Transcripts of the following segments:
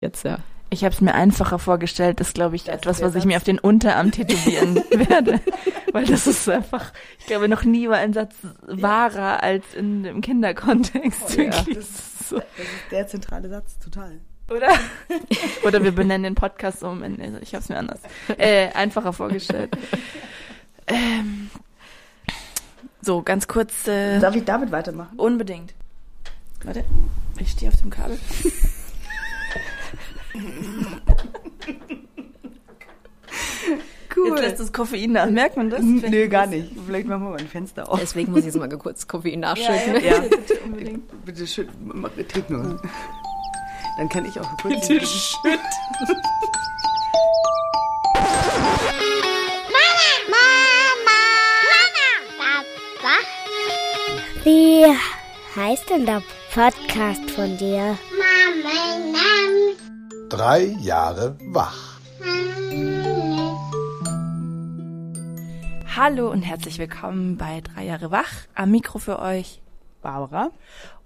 Jetzt ja. Ich habe es mir einfacher vorgestellt. Das ist, glaube ich, das etwas, was ich mir auf den Unterarm tätowieren werde. Weil das ist einfach, ich glaube, noch nie war ein Satz wahrer als in dem Kinderkontext. Oh, ja. das, ist so. das ist der zentrale Satz, total. Oder? Oder wir benennen den Podcast um. Ich habe es mir anders äh, einfacher vorgestellt. Ähm, so, ganz kurz. Äh, Darf ich damit weitermachen? Unbedingt. Warte, ich stehe auf dem Kabel. Cool. Jetzt lässt das Koffein nach. Merkt man das? Vielleicht Nö, gar nicht. Vielleicht machen wir mal ein Fenster auf. Deswegen muss ich jetzt mal kurz Koffein nachschütten. Ja, ja, ja. bitte unbedingt. Bitte schütt, trink nur. Dann kann ich auch kurz... Bitte schütt. Wie heißt denn der Podcast von dir? Drei Jahre wach. Hallo und herzlich willkommen bei Drei Jahre wach. Am Mikro für euch Barbara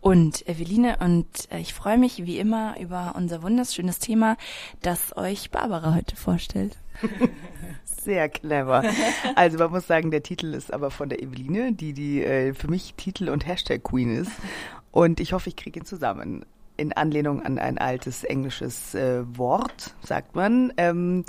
und Eveline und äh, ich freue mich wie immer über unser wunderschönes Thema, das euch Barbara heute vorstellt. Sehr clever. Also man muss sagen, der Titel ist aber von der Eveline, die die äh, für mich Titel und Hashtag Queen ist. Und ich hoffe, ich kriege ihn zusammen. In Anlehnung an ein altes englisches äh, Wort, sagt man. Ähm,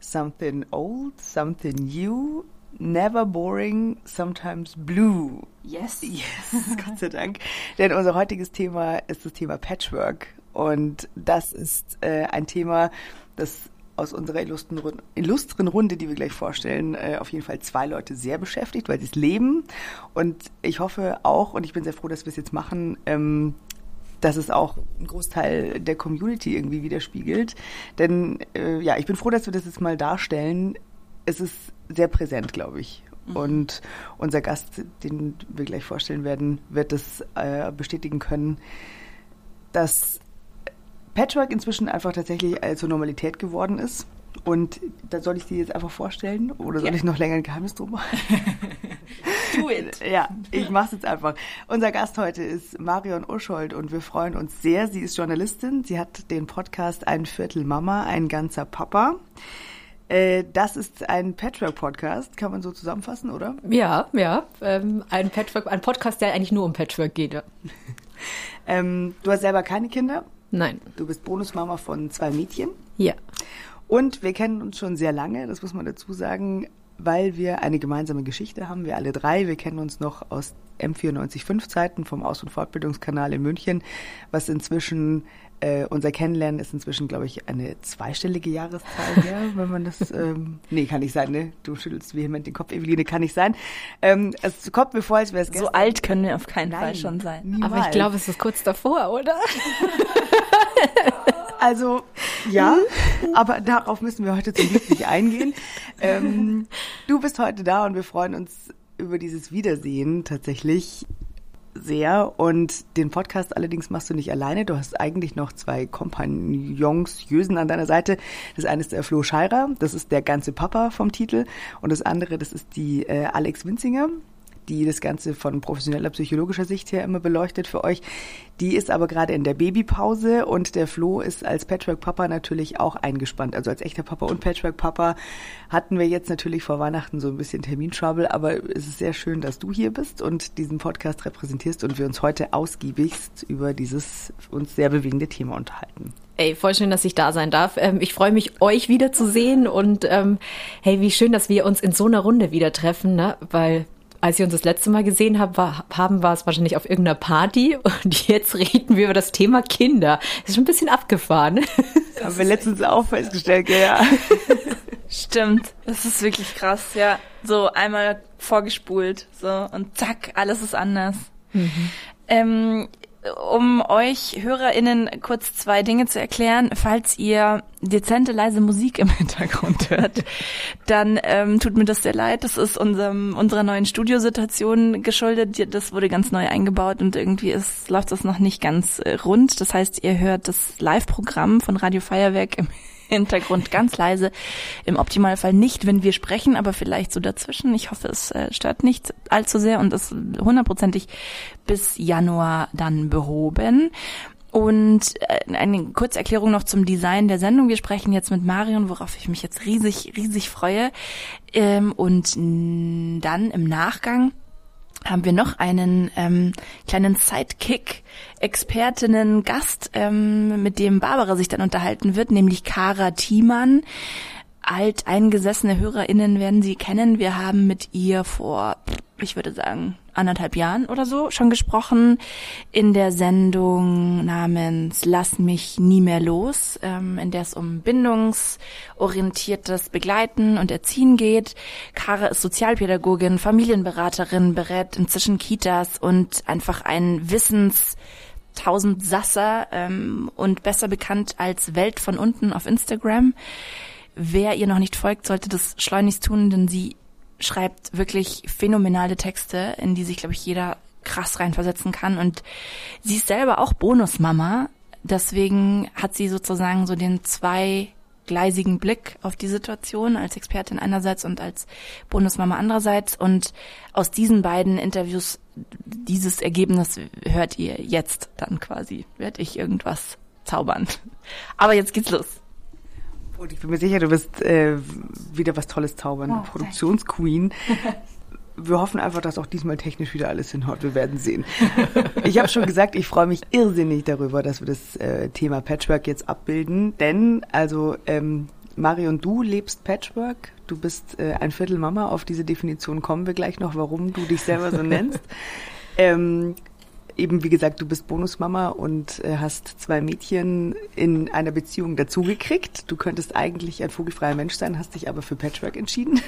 something old, something new, never boring, sometimes blue. Yes. Yes, Gott sei Dank. Denn unser heutiges Thema ist das Thema Patchwork. Und das ist äh, ein Thema, das aus unserer illustren, illustren Runde, die wir gleich vorstellen, äh, auf jeden Fall zwei Leute sehr beschäftigt, weil sie es leben. Und ich hoffe auch, und ich bin sehr froh, dass wir es jetzt machen, ähm, dass es auch einen Großteil der Community irgendwie widerspiegelt. Denn äh, ja, ich bin froh, dass wir das jetzt mal darstellen. Es ist sehr präsent, glaube ich. Mhm. Und unser Gast, den wir gleich vorstellen werden, wird das äh, bestätigen können, dass Patchwork inzwischen einfach tatsächlich zur Normalität geworden ist. Und da soll ich dir jetzt einfach vorstellen oder soll ja. ich noch länger ein Geheimnis drum machen? Do it. Ja, ich mach's jetzt einfach. Unser Gast heute ist Marion Uschold und wir freuen uns sehr. Sie ist Journalistin. Sie hat den Podcast Ein Viertel Mama, ein ganzer Papa. Äh, das ist ein Patchwork-Podcast, kann man so zusammenfassen, oder? Ja, ja. Ähm, ein Patchwork, ein Podcast, der eigentlich nur um Patchwork geht. Ja. ähm, du hast selber keine Kinder, Nein. Du bist Bonusmama von zwei Mädchen. Ja. Und wir kennen uns schon sehr lange, das muss man dazu sagen, weil wir eine gemeinsame Geschichte haben. Wir alle drei, wir kennen uns noch aus M945 Zeiten vom Aus- und Fortbildungskanal in München, was inzwischen äh, unser Kennenlernen ist inzwischen, glaube ich, eine zweistellige Jahreszahl her, wenn man das. Ähm, nee, kann nicht sein, ne? Du schüttelst vehement den Kopf, Eveline, kann nicht sein. Ähm, es kommt mir vor, als wäre es So alt können wir auf keinen Nein, Fall schon sein. Niemals. Aber ich glaube, es ist kurz davor, oder? Also ja, aber darauf müssen wir heute zum Glück nicht eingehen. Ähm, du bist heute da und wir freuen uns über dieses Wiedersehen tatsächlich sehr. Und den Podcast allerdings machst du nicht alleine. Du hast eigentlich noch zwei Kompagnons, Jösen an deiner Seite. Das eine ist der Flo Scheirer, das ist der ganze Papa vom Titel. Und das andere, das ist die äh, Alex Winzinger die das Ganze von professioneller psychologischer Sicht her immer beleuchtet für euch. Die ist aber gerade in der Babypause und der Flo ist als Patchwork-Papa natürlich auch eingespannt. Also als echter Papa und Patchwork-Papa hatten wir jetzt natürlich vor Weihnachten so ein bisschen Terminschwabel, aber es ist sehr schön, dass du hier bist und diesen Podcast repräsentierst und wir uns heute ausgiebigst über dieses uns sehr bewegende Thema unterhalten. Ey, voll schön, dass ich da sein darf. Ähm, ich freue mich, euch wiederzusehen und ähm, hey, wie schön, dass wir uns in so einer Runde wieder treffen, ne? Weil als wir uns das letzte Mal gesehen haben, war, haben, war es wahrscheinlich auf irgendeiner Party und jetzt reden wir über das Thema Kinder. Das ist schon ein bisschen abgefahren. Das haben wir letztens auch festgestellt, ja. Stimmt, das ist wirklich krass, ja. So einmal vorgespult, so und zack, alles ist anders. Mhm. Ähm, um euch HörerInnen kurz zwei Dinge zu erklären. Falls ihr dezente, leise Musik im Hintergrund hört, dann ähm, tut mir das sehr leid. Das ist unserem, unserer neuen Studiosituation geschuldet. Das wurde ganz neu eingebaut und irgendwie ist, läuft das noch nicht ganz äh, rund. Das heißt, ihr hört das Live-Programm von Radio Feuerwerk im Hintergrund ganz leise. Im Optimalfall nicht, wenn wir sprechen, aber vielleicht so dazwischen. Ich hoffe, es äh, stört nicht allzu sehr und ist hundertprozentig bis Januar dann behoben. Und äh, eine kurze Erklärung noch zum Design der Sendung. Wir sprechen jetzt mit Marion, worauf ich mich jetzt riesig, riesig freue. Ähm, und dann im Nachgang haben wir noch einen ähm, kleinen Sidekick, Expertinnen, Gast, ähm, mit dem Barbara sich dann unterhalten wird, nämlich Kara Thiemann alteingesessene HörerInnen werden sie kennen. Wir haben mit ihr vor, ich würde sagen, anderthalb Jahren oder so schon gesprochen in der Sendung namens Lass mich nie mehr los, ähm, in der es um bindungsorientiertes Begleiten und Erziehen geht. Kara ist Sozialpädagogin, Familienberaterin, berät inzwischen Kitas und einfach ein Wissens Tausend Sasser ähm, und besser bekannt als Welt von unten auf Instagram. Wer ihr noch nicht folgt, sollte das schleunigst tun, denn sie schreibt wirklich phänomenale Texte, in die sich, glaube ich, jeder krass reinversetzen kann. Und sie ist selber auch Bonusmama. Deswegen hat sie sozusagen so den zweigleisigen Blick auf die Situation als Expertin einerseits und als Bonusmama andererseits. Und aus diesen beiden Interviews, dieses Ergebnis hört ihr jetzt dann quasi. Werd ich irgendwas zaubern. Aber jetzt geht's los. Und ich bin mir sicher, du wirst äh, wieder was Tolles zaubern. Oh, Produktionsqueen. Wir hoffen einfach, dass auch diesmal technisch wieder alles hinhaut. Wir werden sehen. Ich habe schon gesagt, ich freue mich irrsinnig darüber, dass wir das äh, Thema Patchwork jetzt abbilden. Denn, also, ähm, Marion, du lebst Patchwork. Du bist äh, ein Viertel Mama. Auf diese Definition kommen wir gleich noch, warum du dich selber so nennst. Ähm, eben, wie gesagt, du bist Bonusmama und äh, hast zwei Mädchen in einer Beziehung dazugekriegt. Du könntest eigentlich ein vogelfreier Mensch sein, hast dich aber für Patchwork entschieden.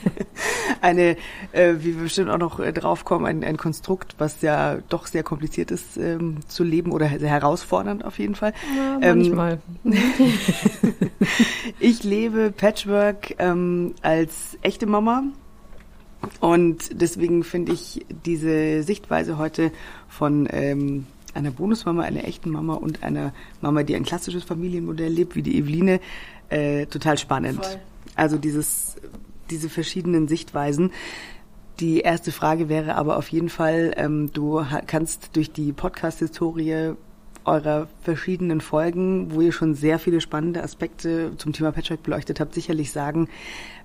eine, äh, wie wir bestimmt auch noch äh, draufkommen, ein, ein Konstrukt, was ja doch sehr kompliziert ist ähm, zu leben oder sehr herausfordernd auf jeden Fall. Ja, manchmal. Ähm, ich lebe Patchwork ähm, als echte Mama und deswegen finde ich diese Sichtweise heute von ähm, einer Bonusmama, einer echten Mama und einer Mama, die ein klassisches Familienmodell lebt, wie die Eveline, äh, total spannend. Voll. Also dieses, diese verschiedenen Sichtweisen. Die erste Frage wäre aber auf jeden Fall, ähm, du kannst durch die Podcast-Historie eurer verschiedenen Folgen, wo ihr schon sehr viele spannende Aspekte zum Thema Patchwork beleuchtet habt, sicherlich sagen,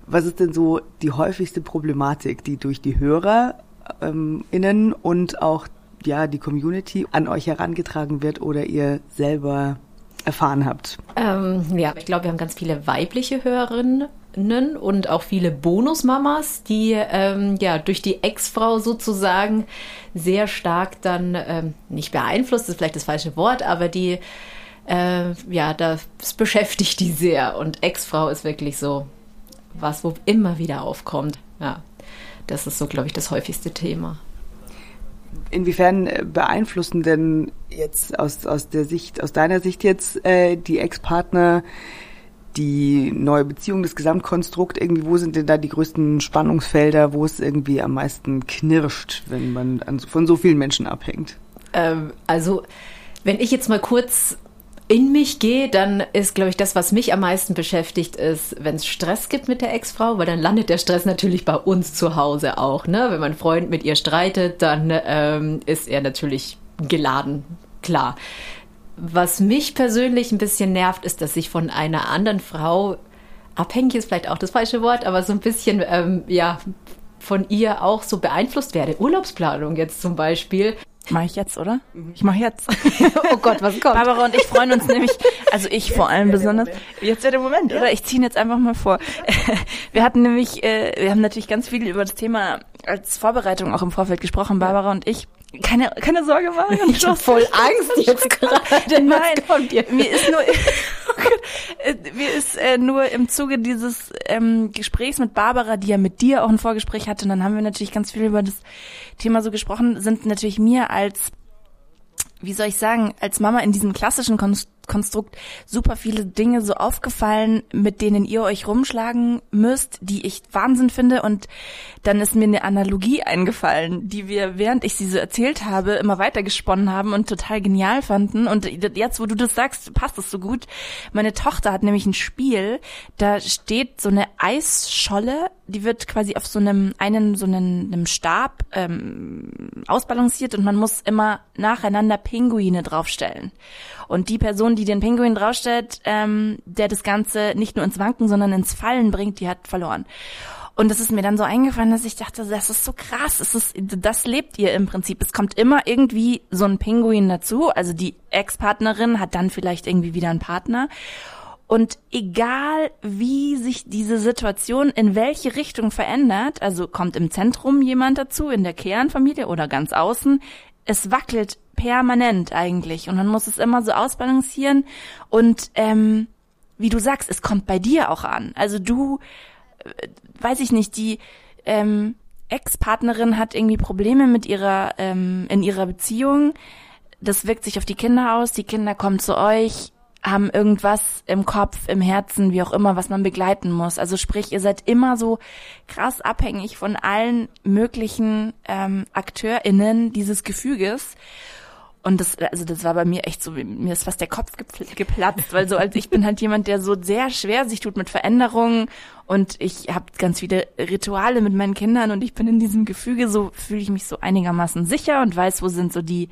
was ist denn so die häufigste Problematik, die durch die Hörer ähm, und auch ja die Community an euch herangetragen wird oder ihr selber erfahren habt? Ähm, ja, ich glaube, wir haben ganz viele weibliche Hörerinnen und auch viele Bonusmamas, die ähm, ja durch die Ex-Frau sozusagen sehr stark dann ähm, nicht beeinflusst, ist vielleicht das falsche Wort, aber die äh, ja, das beschäftigt die sehr und Ex-Frau ist wirklich so was, wo immer wieder aufkommt. Ja, das ist so, glaube ich, das häufigste Thema. Inwiefern äh, beeinflussen denn jetzt aus, aus der Sicht, aus deiner Sicht jetzt äh, die Ex-Partner die neue Beziehung, das Gesamtkonstrukt irgendwie, wo sind denn da die größten Spannungsfelder, wo es irgendwie am meisten knirscht, wenn man an, von so vielen Menschen abhängt? Ähm, also, wenn ich jetzt mal kurz in mich gehe, dann ist, glaube ich, das, was mich am meisten beschäftigt, ist, wenn es Stress gibt mit der Ex-Frau, weil dann landet der Stress natürlich bei uns zu Hause auch. Ne? Wenn mein Freund mit ihr streitet, dann ähm, ist er natürlich geladen, klar. Was mich persönlich ein bisschen nervt, ist, dass ich von einer anderen Frau abhängig ist vielleicht auch das falsche Wort, aber so ein bisschen ähm, ja von ihr auch so beeinflusst werde. Urlaubsplanung jetzt zum Beispiel. Mach ich jetzt, oder? Mhm. Ich mach jetzt. oh Gott, was kommt? Barbara und ich freuen uns nämlich, also ich vor allem besonders. Jetzt wäre der Moment, oder? Ich ziehe jetzt einfach mal vor. Wir hatten nämlich, äh, wir haben natürlich ganz viel über das Thema als Vorbereitung auch im Vorfeld gesprochen, Barbara und ich. Keine, keine Sorge, Marion. Ich habe voll Angst jetzt gerade. Nein, mir ist nur, äh, mir ist äh, nur im Zuge dieses ähm, Gesprächs mit Barbara, die ja mit dir auch ein Vorgespräch hatte, und dann haben wir natürlich ganz viel über das Thema so gesprochen, sind natürlich mir als wie soll ich sagen, als Mama in diesem klassischen Konstrukt super viele Dinge so aufgefallen, mit denen ihr euch rumschlagen müsst, die ich Wahnsinn finde. Und dann ist mir eine Analogie eingefallen, die wir, während ich sie so erzählt habe, immer weiter gesponnen haben und total genial fanden. Und jetzt, wo du das sagst, passt es so gut. Meine Tochter hat nämlich ein Spiel, da steht so eine Eisscholle, die wird quasi auf so einem, einen, so einem, einem Stab ähm, ausbalanciert und man muss immer nacheinander Pinguine draufstellen. Und die Person, die den Pinguin draufstellt, ähm, der das Ganze nicht nur ins Wanken, sondern ins Fallen bringt, die hat verloren. Und das ist mir dann so eingefallen, dass ich dachte, das ist so krass. Es ist, das lebt ihr im Prinzip. Es kommt immer irgendwie so ein Pinguin dazu. Also die Ex-Partnerin hat dann vielleicht irgendwie wieder einen Partner. Und egal wie sich diese Situation in welche Richtung verändert, also kommt im Zentrum jemand dazu, in der Kernfamilie oder ganz außen, es wackelt permanent eigentlich und man muss es immer so ausbalancieren und ähm, wie du sagst, es kommt bei dir auch an. Also du, weiß ich nicht, die ähm, Ex-Partnerin hat irgendwie Probleme mit ihrer ähm, in ihrer Beziehung. Das wirkt sich auf die Kinder aus. Die Kinder kommen zu euch, haben irgendwas im Kopf, im Herzen, wie auch immer, was man begleiten muss. Also sprich, ihr seid immer so krass abhängig von allen möglichen ähm, AkteurInnen dieses Gefüges. Und das, also das war bei mir echt so, mir ist fast der Kopf geplatzt, weil so als ich bin halt jemand, der so sehr schwer sich tut mit Veränderungen. Und ich habe ganz viele Rituale mit meinen Kindern und ich bin in diesem Gefüge, so fühle ich mich so einigermaßen sicher und weiß, wo sind so die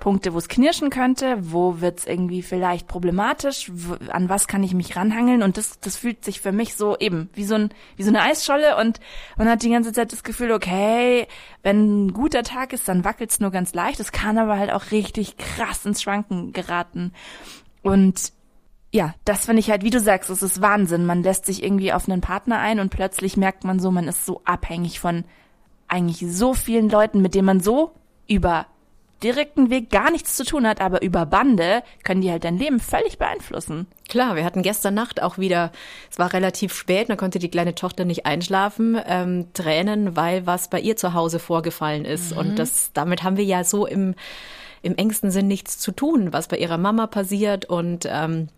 Punkte, wo es knirschen könnte, wo wird's irgendwie vielleicht problematisch, an was kann ich mich ranhangeln? Und das, das fühlt sich für mich so eben wie so, ein, wie so eine Eisscholle und man hat die ganze Zeit das Gefühl, okay, wenn ein guter Tag ist, dann wackelt's nur ganz leicht, es kann aber halt auch richtig krass ins Schwanken geraten. Und ja, das finde ich halt, wie du sagst, es ist Wahnsinn. Man lässt sich irgendwie auf einen Partner ein und plötzlich merkt man so, man ist so abhängig von eigentlich so vielen Leuten, mit denen man so über direkten Weg gar nichts zu tun hat, aber über Bande können die halt dein Leben völlig beeinflussen. Klar, wir hatten gestern Nacht auch wieder, es war relativ spät, da konnte die kleine Tochter nicht einschlafen, ähm, Tränen, weil was bei ihr zu Hause vorgefallen ist. Mhm. Und das, damit haben wir ja so im, im engsten Sinn nichts zu tun, was bei ihrer Mama passiert und ähm,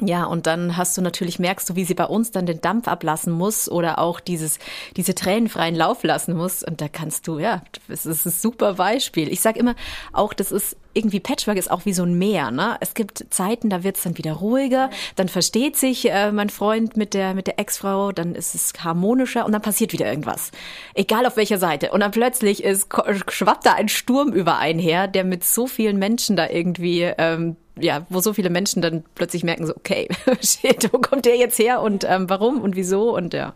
ja, und dann hast du natürlich, merkst du, wie sie bei uns dann den Dampf ablassen muss oder auch dieses, diese tränenfreien Lauf lassen muss. Und da kannst du, ja, das ist ein super Beispiel. Ich sag immer, auch das ist irgendwie Patchwork ist auch wie so ein Meer. Ne? Es gibt Zeiten, da wird es dann wieder ruhiger, dann versteht sich äh, mein Freund mit der mit der Ex-Frau, dann ist es harmonischer und dann passiert wieder irgendwas, egal auf welcher Seite. Und dann plötzlich ist schwappt da ein Sturm über einen her, der mit so vielen Menschen da irgendwie ähm, ja, wo so viele Menschen dann plötzlich merken, so, okay, shit, wo kommt der jetzt her und ähm, warum und wieso und ja.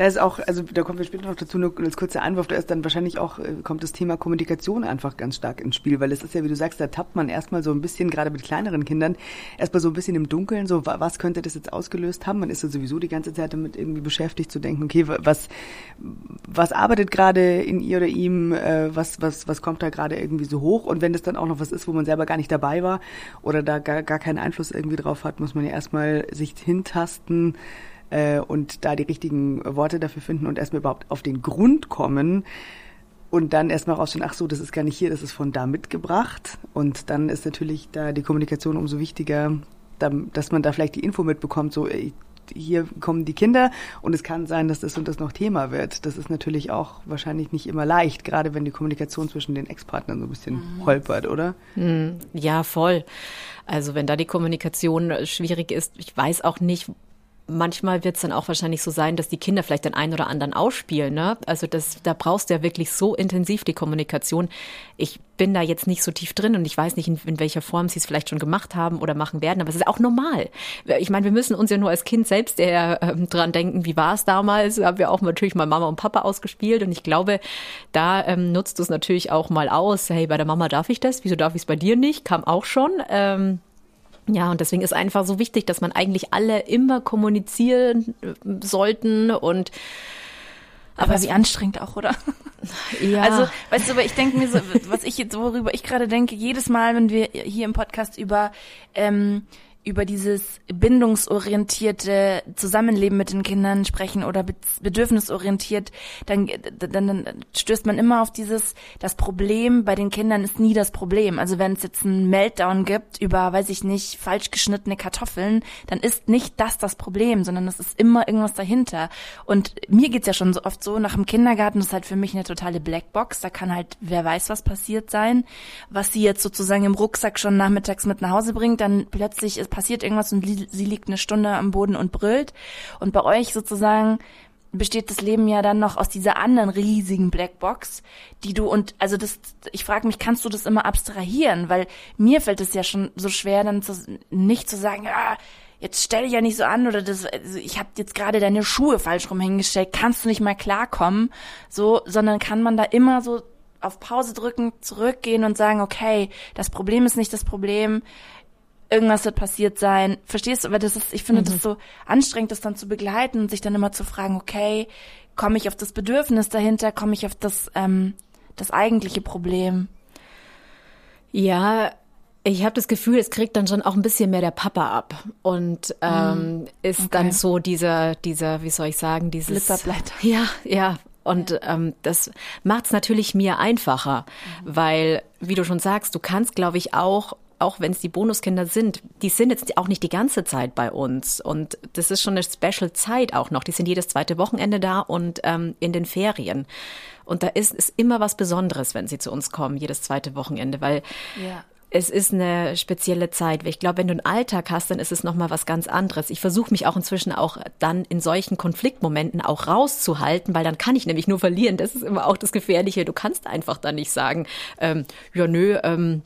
Da ist auch, also da kommen wir später noch dazu, nur als kurzer Einwurf, da ist dann wahrscheinlich auch, äh, kommt das Thema Kommunikation einfach ganz stark ins Spiel, weil es ist ja, wie du sagst, da tappt man erstmal so ein bisschen, gerade mit kleineren Kindern, erstmal so ein bisschen im Dunkeln, so was könnte das jetzt ausgelöst haben? Man ist ja sowieso die ganze Zeit damit irgendwie beschäftigt zu denken, okay, was, was arbeitet gerade in ihr oder ihm, äh, was, was, was kommt da gerade irgendwie so hoch? Und wenn das dann auch noch was ist, wo man selber gar nicht dabei war oder da gar, gar keinen Einfluss irgendwie drauf hat, muss man ja erstmal sich hintasten, äh, und da die richtigen Worte dafür finden und erstmal überhaupt auf den Grund kommen und dann erstmal rausstellen, ach so, das ist gar nicht hier, das ist von da mitgebracht. Und dann ist natürlich da die Kommunikation umso wichtiger, dass man da vielleicht die Info mitbekommt, so hier kommen die Kinder und es kann sein, dass das und das noch Thema wird. Das ist natürlich auch wahrscheinlich nicht immer leicht, gerade wenn die Kommunikation zwischen den Ex-Partnern so ein bisschen mhm. holpert, oder? Hm, ja, voll. Also wenn da die Kommunikation schwierig ist, ich weiß auch nicht, manchmal wird es dann auch wahrscheinlich so sein, dass die Kinder vielleicht den einen oder anderen ausspielen. Ne? Also das, da brauchst du ja wirklich so intensiv die Kommunikation. Ich bin da jetzt nicht so tief drin und ich weiß nicht, in, in welcher Form sie es vielleicht schon gemacht haben oder machen werden, aber es ist auch normal. Ich meine, wir müssen uns ja nur als Kind selbst eher ähm, dran denken, wie war es damals? Haben wir auch natürlich mal Mama und Papa ausgespielt und ich glaube, da ähm, nutzt du es natürlich auch mal aus. Hey, bei der Mama darf ich das, wieso darf ich es bei dir nicht? Kam auch schon. Ähm, ja, und deswegen ist einfach so wichtig, dass man eigentlich alle immer kommunizieren äh, sollten und aber, aber wie anstrengend auch, oder? Ja. Also, weißt du, aber ich denke mir so, was ich jetzt, worüber ich gerade denke, jedes Mal, wenn wir hier im Podcast über ähm, über dieses bindungsorientierte Zusammenleben mit den Kindern sprechen oder bedürfnisorientiert, dann, dann, dann stößt man immer auf dieses, das Problem bei den Kindern ist nie das Problem. Also wenn es jetzt einen Meltdown gibt über, weiß ich nicht, falsch geschnittene Kartoffeln, dann ist nicht das das Problem, sondern es ist immer irgendwas dahinter. Und mir geht's ja schon so oft so, nach dem Kindergarten ist halt für mich eine totale Blackbox, da kann halt, wer weiß, was passiert sein, was sie jetzt sozusagen im Rucksack schon nachmittags mit nach Hause bringt, dann plötzlich ist passiert irgendwas und sie liegt eine Stunde am Boden und brüllt. Und bei euch sozusagen besteht das Leben ja dann noch aus dieser anderen riesigen Blackbox, die du und also das ich frage mich, kannst du das immer abstrahieren, weil mir fällt es ja schon so schwer dann zu, nicht zu sagen, ah, jetzt stell dich ja nicht so an oder das also ich habe jetzt gerade deine Schuhe falsch rum hingestellt, kannst du nicht mal klarkommen, so, sondern kann man da immer so auf Pause drücken, zurückgehen und sagen, okay, das Problem ist nicht das Problem, irgendwas wird passiert sein. Verstehst du? Aber das ist, ich finde mhm. das so anstrengend, das dann zu begleiten und sich dann immer zu fragen, okay, komme ich auf das Bedürfnis dahinter, komme ich auf das, ähm, das eigentliche Problem? Ja, ich habe das Gefühl, es kriegt dann schon auch ein bisschen mehr der Papa ab und ähm, mhm. ist okay. dann so dieser, dieser, wie soll ich sagen, dieses Blitzerbleiter. Ja, ja. Und ja. ähm, das macht es natürlich mir einfacher, mhm. weil, wie du schon sagst, du kannst, glaube ich, auch auch wenn es die Bonuskinder sind, die sind jetzt auch nicht die ganze Zeit bei uns. Und das ist schon eine Special Zeit auch noch. Die sind jedes zweite Wochenende da und ähm, in den Ferien. Und da ist, ist immer was Besonderes, wenn sie zu uns kommen, jedes zweite Wochenende, weil ja es ist eine spezielle Zeit. Ich glaube, wenn du einen Alltag hast, dann ist es nochmal was ganz anderes. Ich versuche mich auch inzwischen auch dann in solchen Konfliktmomenten auch rauszuhalten, weil dann kann ich nämlich nur verlieren. Das ist immer auch das Gefährliche. Du kannst einfach dann nicht sagen, ähm, ja nö, ähm,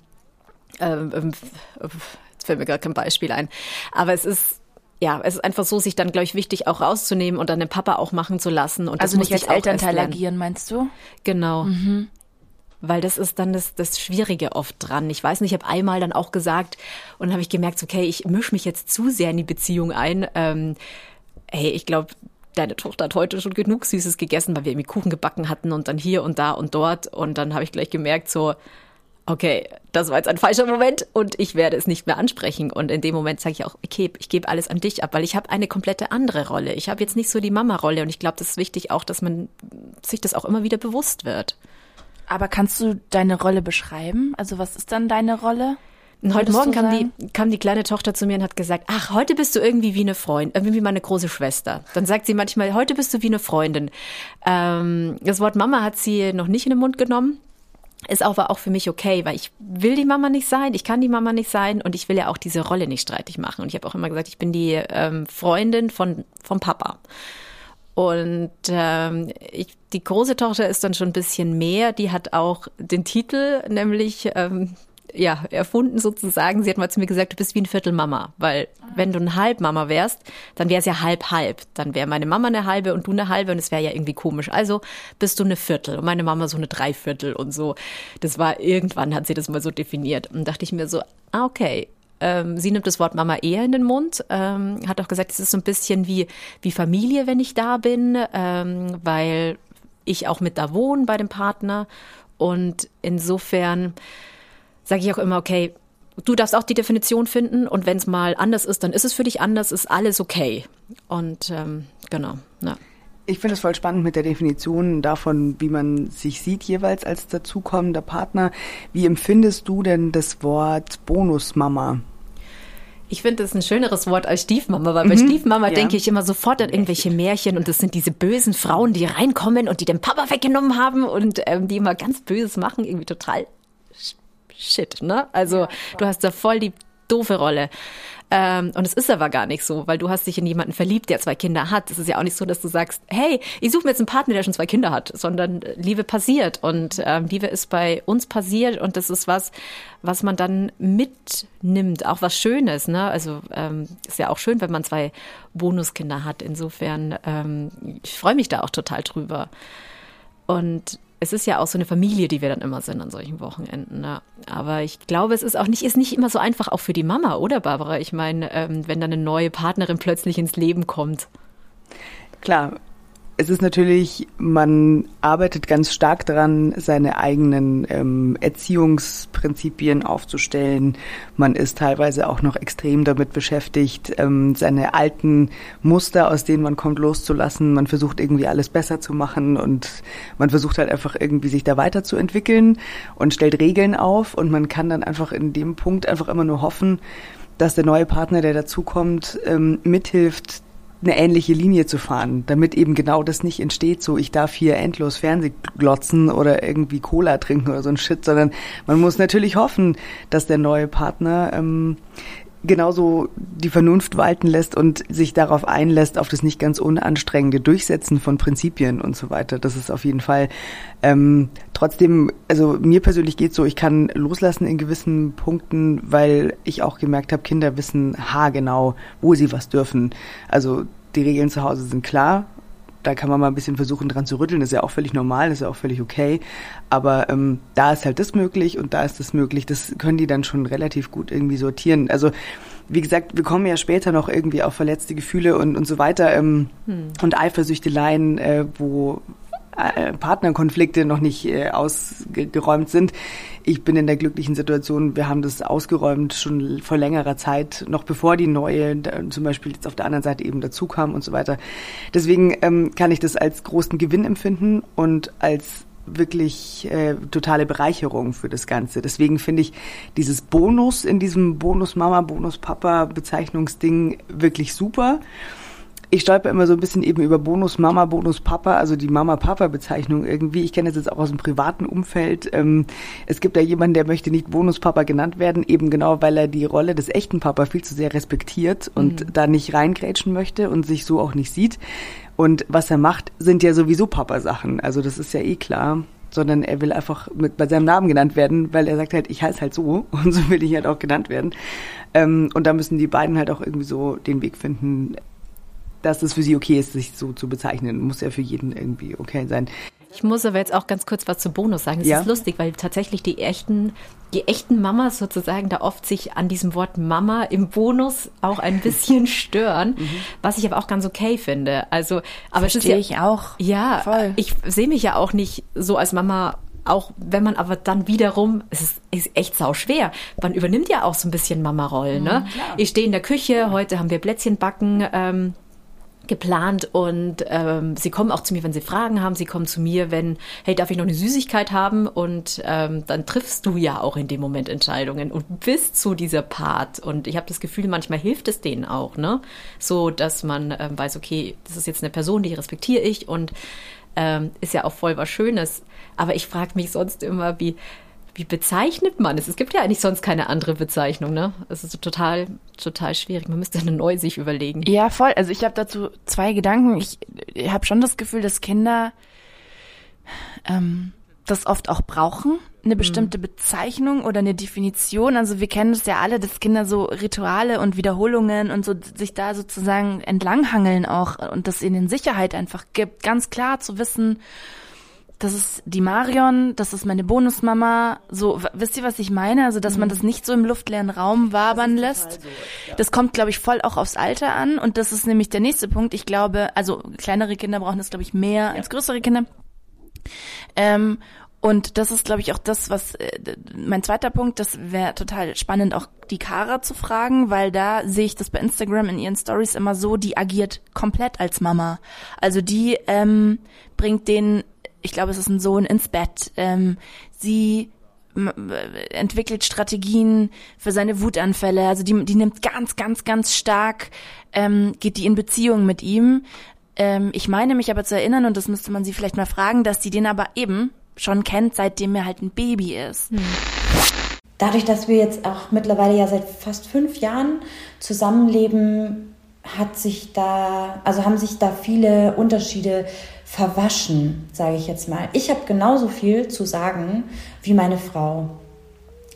ähm, ähm, jetzt fällt mir gar kein Beispiel ein. Aber es ist ja, es ist einfach so, sich dann, glaube ich, wichtig auch rauszunehmen und dann den Papa auch machen zu lassen. Und also nicht als Elternteil agieren, meinst du? Genau. Mhm. Weil das ist dann das, das Schwierige oft dran. Ich weiß nicht, ich habe einmal dann auch gesagt und dann habe ich gemerkt, okay, ich mische mich jetzt zu sehr in die Beziehung ein. Ähm, hey, ich glaube, deine Tochter hat heute schon genug Süßes gegessen, weil wir irgendwie Kuchen gebacken hatten und dann hier und da und dort. Und dann habe ich gleich gemerkt, so, okay, das war jetzt ein falscher Moment und ich werde es nicht mehr ansprechen. Und in dem Moment sage ich auch, okay, ich gebe alles an dich ab, weil ich habe eine komplette andere Rolle. Ich habe jetzt nicht so die Mama-Rolle und ich glaube, das ist wichtig auch, dass man sich das auch immer wieder bewusst wird. Aber kannst du deine Rolle beschreiben? Also was ist dann deine Rolle? Heute Morgen kam die, kam die kleine Tochter zu mir und hat gesagt, ach, heute bist du irgendwie wie eine Freundin, irgendwie wie meine große Schwester. Dann sagt sie manchmal, heute bist du wie eine Freundin. Ähm, das Wort Mama hat sie noch nicht in den Mund genommen ist aber auch für mich okay, weil ich will die Mama nicht sein, ich kann die Mama nicht sein und ich will ja auch diese Rolle nicht streitig machen. Und ich habe auch immer gesagt, ich bin die ähm, Freundin von vom Papa. Und ähm, ich, die große Tochter ist dann schon ein bisschen mehr. Die hat auch den Titel, nämlich ähm, ja, erfunden sozusagen. Sie hat mal zu mir gesagt, du bist wie ein Viertelmama, weil wenn du eine Halbmama wärst, dann wäre es ja halb halb. Dann wäre meine Mama eine halbe und du eine halbe und es wäre ja irgendwie komisch. Also bist du eine Viertel und meine Mama so eine Dreiviertel und so. Das war irgendwann hat sie das mal so definiert und dachte ich mir so, ah okay. Ähm, sie nimmt das Wort Mama eher in den Mund, ähm, hat auch gesagt, es ist so ein bisschen wie, wie Familie, wenn ich da bin, ähm, weil ich auch mit da wohne bei dem Partner. Und insofern sage ich auch immer, okay, du darfst auch die Definition finden und wenn es mal anders ist, dann ist es für dich anders, ist alles okay. Und ähm, genau. Ja. Ich finde es voll spannend mit der Definition davon, wie man sich sieht jeweils als dazukommender Partner. Wie empfindest du denn das Wort Bonusmama? Ich finde das ein schöneres Wort als Stiefmama, weil bei mhm, Stiefmama ja. denke ich immer sofort an irgendwelche Märchen und das sind diese bösen Frauen, die reinkommen und die den Papa weggenommen haben und ähm, die immer ganz Böses machen, irgendwie total shit, ne? Also ja, du hast da voll die doofe Rolle. Ähm, und es ist aber gar nicht so, weil du hast dich in jemanden verliebt, der zwei Kinder hat. Es ist ja auch nicht so, dass du sagst, hey, ich suche mir jetzt einen Partner, der schon zwei Kinder hat, sondern Liebe passiert und ähm, Liebe ist bei uns passiert und das ist was, was man dann mitnimmt, auch was Schönes. Ne? Also ähm, ist ja auch schön, wenn man zwei Bonuskinder hat. Insofern, ähm, ich freue mich da auch total drüber. Und es ist ja auch so eine Familie, die wir dann immer sind an solchen Wochenenden. Ne? Aber ich glaube, es ist auch nicht, ist nicht immer so einfach auch für die Mama, oder Barbara? Ich meine, ähm, wenn dann eine neue Partnerin plötzlich ins Leben kommt. Klar. Es ist natürlich, man arbeitet ganz stark daran, seine eigenen ähm, Erziehungsprinzipien aufzustellen. Man ist teilweise auch noch extrem damit beschäftigt, ähm, seine alten Muster, aus denen man kommt, loszulassen. Man versucht irgendwie alles besser zu machen und man versucht halt einfach irgendwie sich da weiterzuentwickeln und stellt Regeln auf und man kann dann einfach in dem Punkt einfach immer nur hoffen, dass der neue Partner, der dazukommt, ähm, mithilft, eine ähnliche Linie zu fahren, damit eben genau das nicht entsteht, so ich darf hier endlos Fernseh glotzen oder irgendwie Cola trinken oder so ein Shit, sondern man muss natürlich hoffen, dass der neue Partner ähm, genauso die Vernunft walten lässt und sich darauf einlässt, auf das nicht ganz unanstrengende Durchsetzen von Prinzipien und so weiter. Das ist auf jeden Fall ähm, trotzdem, also mir persönlich geht so, ich kann loslassen in gewissen Punkten, weil ich auch gemerkt habe, Kinder wissen haargenau, wo sie was dürfen. Also die Regeln zu Hause sind klar, da kann man mal ein bisschen versuchen dran zu rütteln, das ist ja auch völlig normal, das ist ja auch völlig okay. Aber ähm, da ist halt das möglich und da ist das möglich. Das können die dann schon relativ gut irgendwie sortieren. Also wie gesagt, wir kommen ja später noch irgendwie auf verletzte Gefühle und, und so weiter ähm, hm. und Eifersüchteleien, äh, wo Partnerkonflikte noch nicht äh, ausgeräumt sind. Ich bin in der glücklichen Situation, wir haben das ausgeräumt schon vor längerer Zeit, noch bevor die neue zum Beispiel jetzt auf der anderen Seite eben dazu kam und so weiter. Deswegen ähm, kann ich das als großen Gewinn empfinden und als wirklich äh, totale Bereicherung für das Ganze. Deswegen finde ich dieses Bonus in diesem Bonus Mama, Bonus Papa Bezeichnungsding wirklich super ich stolper immer so ein bisschen eben über Bonus Mama, Bonus Papa, also die Mama-Papa-Bezeichnung irgendwie. Ich kenne das jetzt auch aus dem privaten Umfeld. Ähm, es gibt da jemanden, der möchte nicht Bonus Papa genannt werden, eben genau, weil er die Rolle des echten Papa viel zu sehr respektiert und mhm. da nicht reingrätschen möchte und sich so auch nicht sieht. Und was er macht, sind ja sowieso Papa-Sachen. Also das ist ja eh klar sondern er will einfach mit bei seinem Namen genannt werden, weil er sagt halt, ich heiße halt so und so will ich halt auch genannt werden. Ähm, und da müssen die beiden halt auch irgendwie so den Weg finden, dass es für sie okay ist, sich so zu bezeichnen. Muss ja für jeden irgendwie okay sein. Ich muss aber jetzt auch ganz kurz was zu Bonus sagen. Es ja? ist lustig, weil tatsächlich die echten, die echten Mamas sozusagen da oft sich an diesem Wort Mama im Bonus auch ein bisschen stören, mhm. was ich aber auch ganz okay finde. Also, aber Verstehe es ist ja, ich auch. Ja, Voll. ich sehe mich ja auch nicht so als Mama auch wenn man aber dann wiederum, es ist, ist echt sau schwer. Man übernimmt ja auch so ein bisschen Mama-Rollen. Ne? Mhm, ich stehe in der Küche, heute haben wir Plätzchen backen. Ähm, geplant und ähm, sie kommen auch zu mir, wenn sie Fragen haben. Sie kommen zu mir, wenn, hey, darf ich noch eine Süßigkeit haben? Und ähm, dann triffst du ja auch in dem Moment Entscheidungen und bist zu dieser Part. Und ich habe das Gefühl, manchmal hilft es denen auch, ne? So, dass man ähm, weiß, okay, das ist jetzt eine Person, die respektiere ich und ähm, ist ja auch voll was Schönes. Aber ich frage mich sonst immer, wie wie bezeichnet man es? Es gibt ja eigentlich sonst keine andere Bezeichnung, ne? Es ist total, total schwierig. Man müsste eine neu sich überlegen. Ja, voll. Also ich habe dazu zwei Gedanken. Ich, ich habe schon das Gefühl, dass Kinder ähm, das oft auch brauchen, eine bestimmte mhm. Bezeichnung oder eine Definition. Also wir kennen es ja alle, dass Kinder so Rituale und Wiederholungen und so sich da sozusagen entlanghangeln auch und das ihnen Sicherheit einfach gibt, ganz klar zu wissen, das ist die Marion, das ist meine Bonusmama. So, wisst ihr, was ich meine? Also, dass mhm. man das nicht so im luftleeren Raum wabern lässt. So, ja. Das kommt, glaube ich, voll auch aufs Alter an. Und das ist nämlich der nächste Punkt. Ich glaube, also kleinere Kinder brauchen das, glaube ich, mehr ja. als größere Kinder. Ähm, und das ist, glaube ich, auch das, was äh, mein zweiter Punkt, das wäre total spannend, auch die Kara zu fragen, weil da sehe ich das bei Instagram in ihren Stories immer so, die agiert komplett als Mama. Also die ähm, bringt den ich glaube, es ist ein Sohn ins Bett. Ähm, sie entwickelt Strategien für seine Wutanfälle. Also die, die nimmt ganz, ganz, ganz stark, ähm, geht die in Beziehung mit ihm. Ähm, ich meine mich aber zu erinnern, und das müsste man sie vielleicht mal fragen, dass die den aber eben schon kennt, seitdem er halt ein Baby ist. Hm. Dadurch, dass wir jetzt auch mittlerweile ja seit fast fünf Jahren zusammenleben, hat sich da, also haben sich da viele Unterschiede verwaschen, sage ich jetzt mal. Ich habe genauso viel zu sagen wie meine Frau,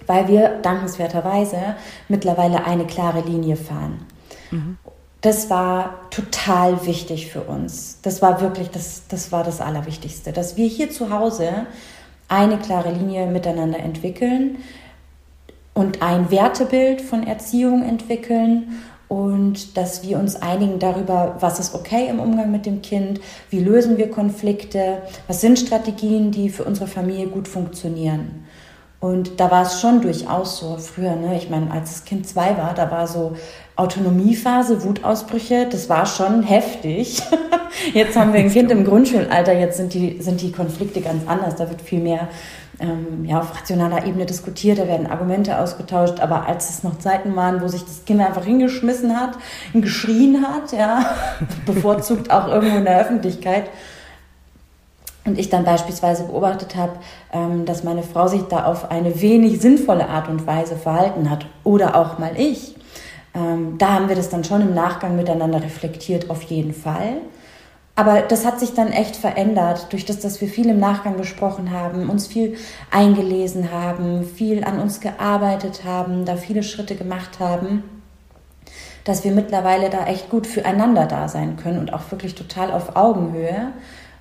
weil wir dankenswerterweise mittlerweile eine klare Linie fahren. Mhm. Das war total wichtig für uns. Das war wirklich, das, das war das Allerwichtigste, dass wir hier zu Hause eine klare Linie miteinander entwickeln und ein Wertebild von Erziehung entwickeln und dass wir uns einigen darüber, was ist okay im Umgang mit dem Kind, wie lösen wir Konflikte, was sind Strategien, die für unsere Familie gut funktionieren. Und da war es schon durchaus so früher, ne? ich meine, als das Kind zwei war, da war so Autonomiephase, Wutausbrüche, das war schon heftig. Jetzt haben wir ein Kind im Grundschulalter, jetzt sind die, sind die Konflikte ganz anders, da wird viel mehr ähm, ja, auf rationaler Ebene diskutiert, da werden Argumente ausgetauscht, aber als es noch Zeiten waren, wo sich das Kind einfach hingeschmissen hat, geschrien hat, ja, bevorzugt auch irgendwo in der Öffentlichkeit, und ich dann beispielsweise beobachtet habe, ähm, dass meine Frau sich da auf eine wenig sinnvolle Art und Weise verhalten hat oder auch mal ich, ähm, da haben wir das dann schon im Nachgang miteinander reflektiert, auf jeden Fall. Aber das hat sich dann echt verändert, durch das, dass wir viel im Nachgang besprochen haben, uns viel eingelesen haben, viel an uns gearbeitet haben, da viele Schritte gemacht haben, dass wir mittlerweile da echt gut füreinander da sein können und auch wirklich total auf Augenhöhe.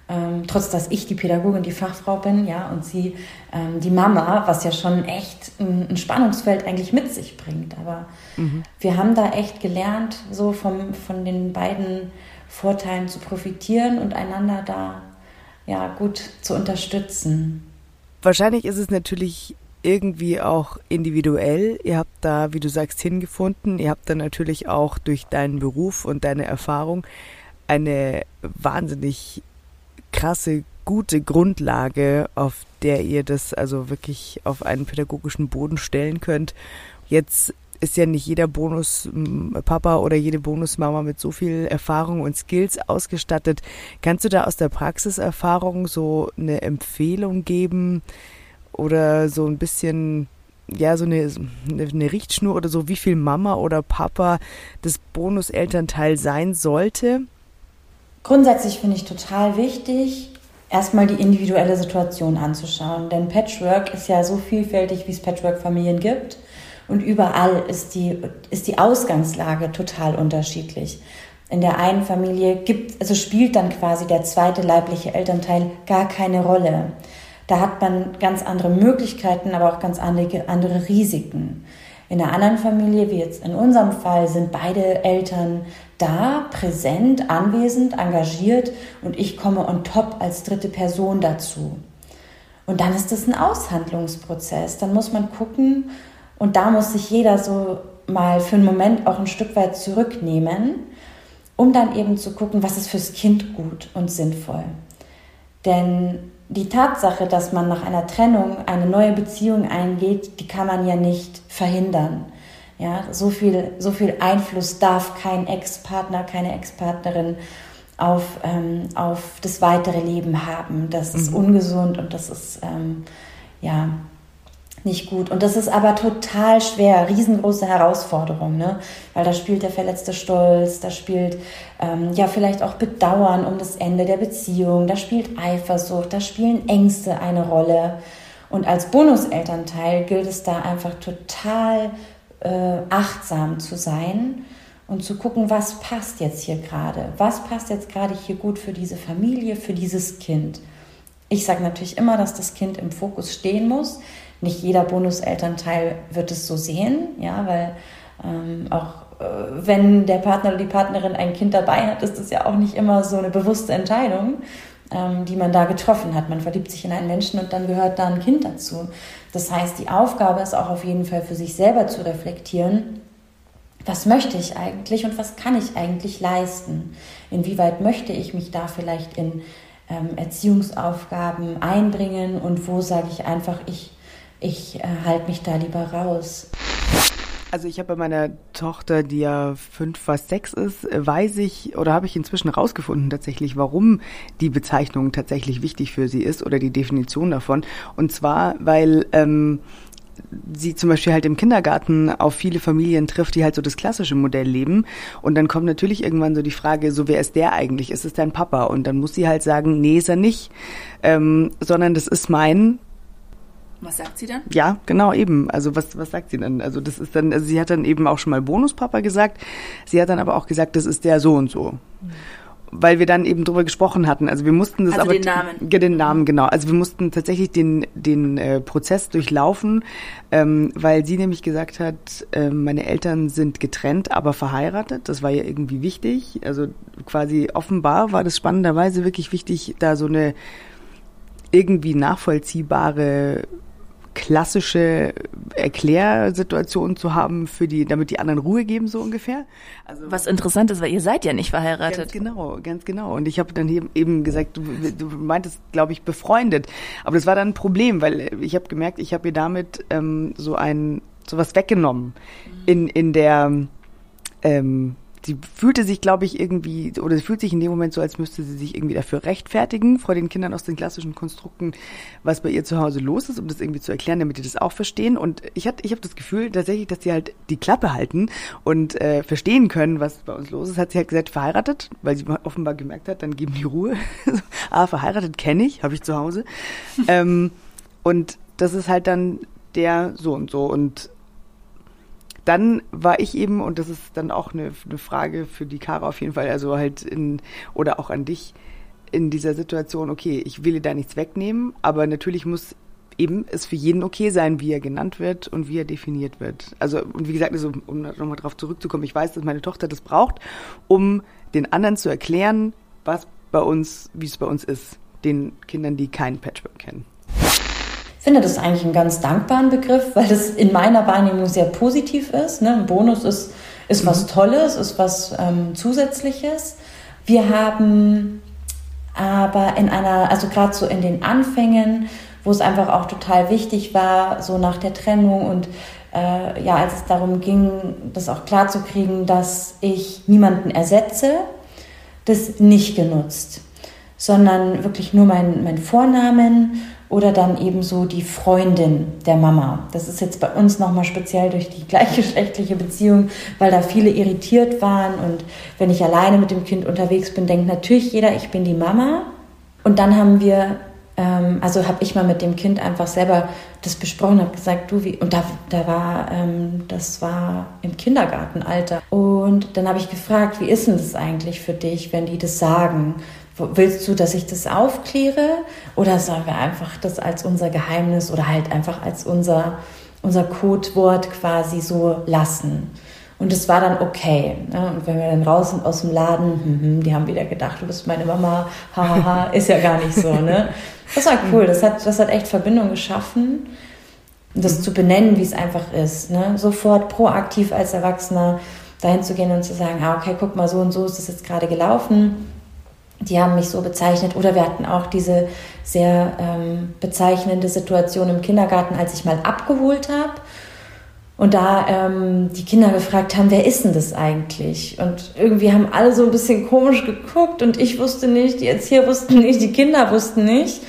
Ähm, trotz dass ich die Pädagogin, die Fachfrau bin, ja, und sie ähm, die Mama, was ja schon echt ein, ein, Spannungsfeld eigentlich mit sich bringt. Aber mhm. wir haben da echt gelernt, so vom, von den beiden Vorteilen zu profitieren und einander da ja gut zu unterstützen. Wahrscheinlich ist es natürlich irgendwie auch individuell. Ihr habt da, wie du sagst, hingefunden. Ihr habt da natürlich auch durch deinen Beruf und deine Erfahrung eine wahnsinnig krasse, gute Grundlage, auf der ihr das also wirklich auf einen pädagogischen Boden stellen könnt. Jetzt ist ja nicht jeder Bonuspapa oder jede Bonusmama mit so viel Erfahrung und Skills ausgestattet. Kannst du da aus der Praxiserfahrung so eine Empfehlung geben oder so ein bisschen, ja, so eine, eine Richtschnur oder so, wie viel Mama oder Papa das Bonuselternteil sein sollte? Grundsätzlich finde ich total wichtig, erstmal die individuelle Situation anzuschauen. Denn Patchwork ist ja so vielfältig, wie es Patchwork-Familien gibt. Und überall ist die, ist die Ausgangslage total unterschiedlich. In der einen Familie gibt, also spielt dann quasi der zweite leibliche Elternteil gar keine Rolle. Da hat man ganz andere Möglichkeiten, aber auch ganz andere, andere Risiken. In der anderen Familie, wie jetzt in unserem Fall, sind beide Eltern da, präsent, anwesend, engagiert und ich komme on top als dritte Person dazu. Und dann ist das ein Aushandlungsprozess. Dann muss man gucken, und da muss sich jeder so mal für einen Moment auch ein Stück weit zurücknehmen, um dann eben zu gucken, was ist fürs Kind gut und sinnvoll. Denn die Tatsache, dass man nach einer Trennung eine neue Beziehung eingeht, die kann man ja nicht verhindern. Ja, so viel, so viel Einfluss darf kein Ex-Partner, keine Ex-Partnerin auf, ähm, auf das weitere Leben haben. Das ist mhm. ungesund und das ist ähm, ja nicht gut. Und das ist aber total schwer, riesengroße Herausforderung, ne? Weil da spielt der verletzte Stolz, da spielt ähm, ja vielleicht auch Bedauern um das Ende der Beziehung, da spielt Eifersucht, da spielen Ängste eine Rolle. Und als Bonuselternteil gilt es da einfach total äh, achtsam zu sein und zu gucken, was passt jetzt hier gerade, was passt jetzt gerade hier gut für diese Familie, für dieses Kind. Ich sage natürlich immer, dass das Kind im Fokus stehen muss. Nicht jeder Bonuselternteil wird es so sehen, ja, weil ähm, auch äh, wenn der Partner oder die Partnerin ein Kind dabei hat, ist das ja auch nicht immer so eine bewusste Entscheidung, ähm, die man da getroffen hat. Man verliebt sich in einen Menschen und dann gehört da ein Kind dazu. Das heißt, die Aufgabe ist auch auf jeden Fall für sich selber zu reflektieren, was möchte ich eigentlich und was kann ich eigentlich leisten? Inwieweit möchte ich mich da vielleicht in ähm, Erziehungsaufgaben einbringen und wo sage ich einfach, ich ich äh, halte mich da lieber raus. Also ich habe bei meiner Tochter, die ja fünf, fast sechs ist, äh, weiß ich oder habe ich inzwischen rausgefunden tatsächlich, warum die Bezeichnung tatsächlich wichtig für sie ist oder die Definition davon. Und zwar, weil ähm, sie zum Beispiel halt im Kindergarten auf viele Familien trifft, die halt so das klassische Modell leben. Und dann kommt natürlich irgendwann so die Frage, so wer ist der eigentlich? Ist es dein Papa? Und dann muss sie halt sagen, nee, ist er nicht, ähm, sondern das ist mein was sagt sie dann? Ja, genau, eben. Also was, was sagt sie dann? Also das ist dann, also sie hat dann eben auch schon mal Bonuspapa gesagt. Sie hat dann aber auch gesagt, das ist der so und so. Mhm. weil wir dann eben drüber gesprochen hatten. Also wir mussten das also aber den Namen. den Namen genau. Also wir mussten tatsächlich den den äh, Prozess durchlaufen, ähm, weil sie nämlich gesagt hat, äh, meine Eltern sind getrennt, aber verheiratet. Das war ja irgendwie wichtig. Also quasi offenbar war das spannenderweise wirklich wichtig, da so eine irgendwie nachvollziehbare klassische Erklärsituation zu haben für die, damit die anderen Ruhe geben, so ungefähr. Also Was interessant ist, weil ihr seid ja nicht verheiratet. Ganz genau, ganz genau. Und ich habe dann eben gesagt, du, du meintest, glaube ich, befreundet. Aber das war dann ein Problem, weil ich habe gemerkt, ich habe ihr damit ähm, so ein sowas weggenommen in in der ähm, sie fühlte sich, glaube ich, irgendwie, oder sie fühlt sich in dem Moment so, als müsste sie sich irgendwie dafür rechtfertigen vor den Kindern aus den klassischen Konstrukten, was bei ihr zu Hause los ist, um das irgendwie zu erklären, damit die das auch verstehen. Und ich hatte, ich habe das Gefühl tatsächlich, dass sie halt die Klappe halten und äh, verstehen können, was bei uns los ist. Hat sie halt gesagt, verheiratet, weil sie offenbar gemerkt hat, dann geben die Ruhe. ah, verheiratet kenne ich, habe ich zu Hause. ähm, und das ist halt dann der so und so. Und dann war ich eben, und das ist dann auch eine, eine Frage für die Kara auf jeden Fall, also halt in, oder auch an dich, in dieser Situation, okay, ich will dir da nichts wegnehmen, aber natürlich muss eben es für jeden okay sein, wie er genannt wird und wie er definiert wird. Also, und wie gesagt, also, um nochmal darauf zurückzukommen, ich weiß, dass meine Tochter das braucht, um den anderen zu erklären, was bei uns, wie es bei uns ist, den Kindern, die keinen Patchwork kennen finde das eigentlich einen ganz dankbaren Begriff, weil das in meiner Wahrnehmung sehr positiv ist. Ne? Ein Bonus ist, ist mhm. was Tolles, ist was ähm, Zusätzliches. Wir haben aber in einer, also gerade so in den Anfängen, wo es einfach auch total wichtig war, so nach der Trennung und äh, ja, als es darum ging, das auch klar zu kriegen, dass ich niemanden ersetze, das nicht genutzt, sondern wirklich nur meinen mein Vornamen oder dann eben so die Freundin der Mama. Das ist jetzt bei uns nochmal speziell durch die gleichgeschlechtliche Beziehung, weil da viele irritiert waren und wenn ich alleine mit dem Kind unterwegs bin, denkt natürlich jeder, ich bin die Mama. Und dann haben wir, ähm, also habe ich mal mit dem Kind einfach selber das besprochen, habe gesagt, du wie, und da, da war, ähm, das war im Kindergartenalter. Und dann habe ich gefragt, wie ist denn das eigentlich für dich, wenn die das sagen? Willst du, dass ich das aufkläre oder sollen wir einfach das als unser Geheimnis oder halt einfach als unser, unser Codewort quasi so lassen? Und es war dann okay. Ne? Und wenn wir dann raus sind aus dem Laden, hm, hm, die haben wieder gedacht, du bist meine Mama, hahaha, ist ja gar nicht so. Ne? Das war cool, das hat, das hat echt Verbindung geschaffen. Das zu benennen, wie es einfach ist. Ne? Sofort proaktiv als Erwachsener dahin zu gehen und zu sagen, ah, okay, guck mal, so und so ist das jetzt gerade gelaufen die haben mich so bezeichnet. Oder wir hatten auch diese sehr ähm, bezeichnende Situation im Kindergarten, als ich mal abgeholt habe. Und da ähm, die Kinder gefragt haben, wer ist denn das eigentlich? Und irgendwie haben alle so ein bisschen komisch geguckt und ich wusste nicht, die Erzieher wussten nicht, die Kinder wussten nicht.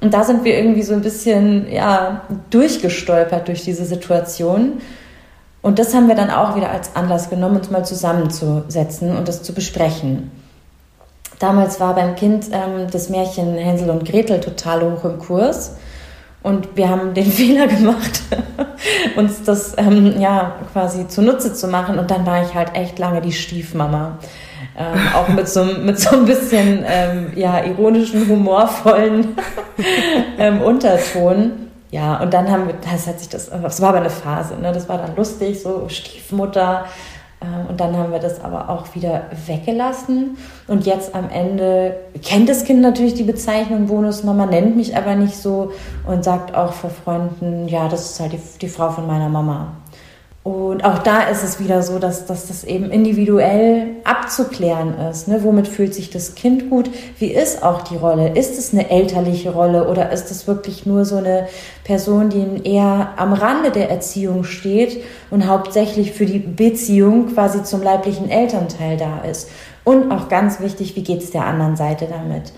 Und da sind wir irgendwie so ein bisschen ja, durchgestolpert durch diese Situation. Und das haben wir dann auch wieder als Anlass genommen, uns mal zusammenzusetzen und das zu besprechen. Damals war beim Kind ähm, das Märchen Hänsel und Gretel total hoch im Kurs. Und wir haben den Fehler gemacht, uns das ähm, ja quasi zunutze zu machen. Und dann war ich halt echt lange die Stiefmama. Ähm, auch mit so, mit so ein bisschen ähm, ja, ironischen, humorvollen ähm, Unterton. Ja, und dann haben wir, das hat sich das, das war aber eine Phase, ne? das war dann lustig, so Stiefmutter, und dann haben wir das aber auch wieder weggelassen. Und jetzt am Ende kennt das Kind natürlich die Bezeichnung Bonusmama, nennt mich aber nicht so und sagt auch vor Freunden, ja, das ist halt die, die Frau von meiner Mama. Und auch da ist es wieder so, dass, dass das eben individuell abzuklären ist. Ne? Womit fühlt sich das Kind gut? Wie ist auch die Rolle? Ist es eine elterliche Rolle oder ist es wirklich nur so eine Person, die eher am Rande der Erziehung steht und hauptsächlich für die Beziehung quasi zum leiblichen Elternteil da ist? Und auch ganz wichtig, wie geht es der anderen Seite damit?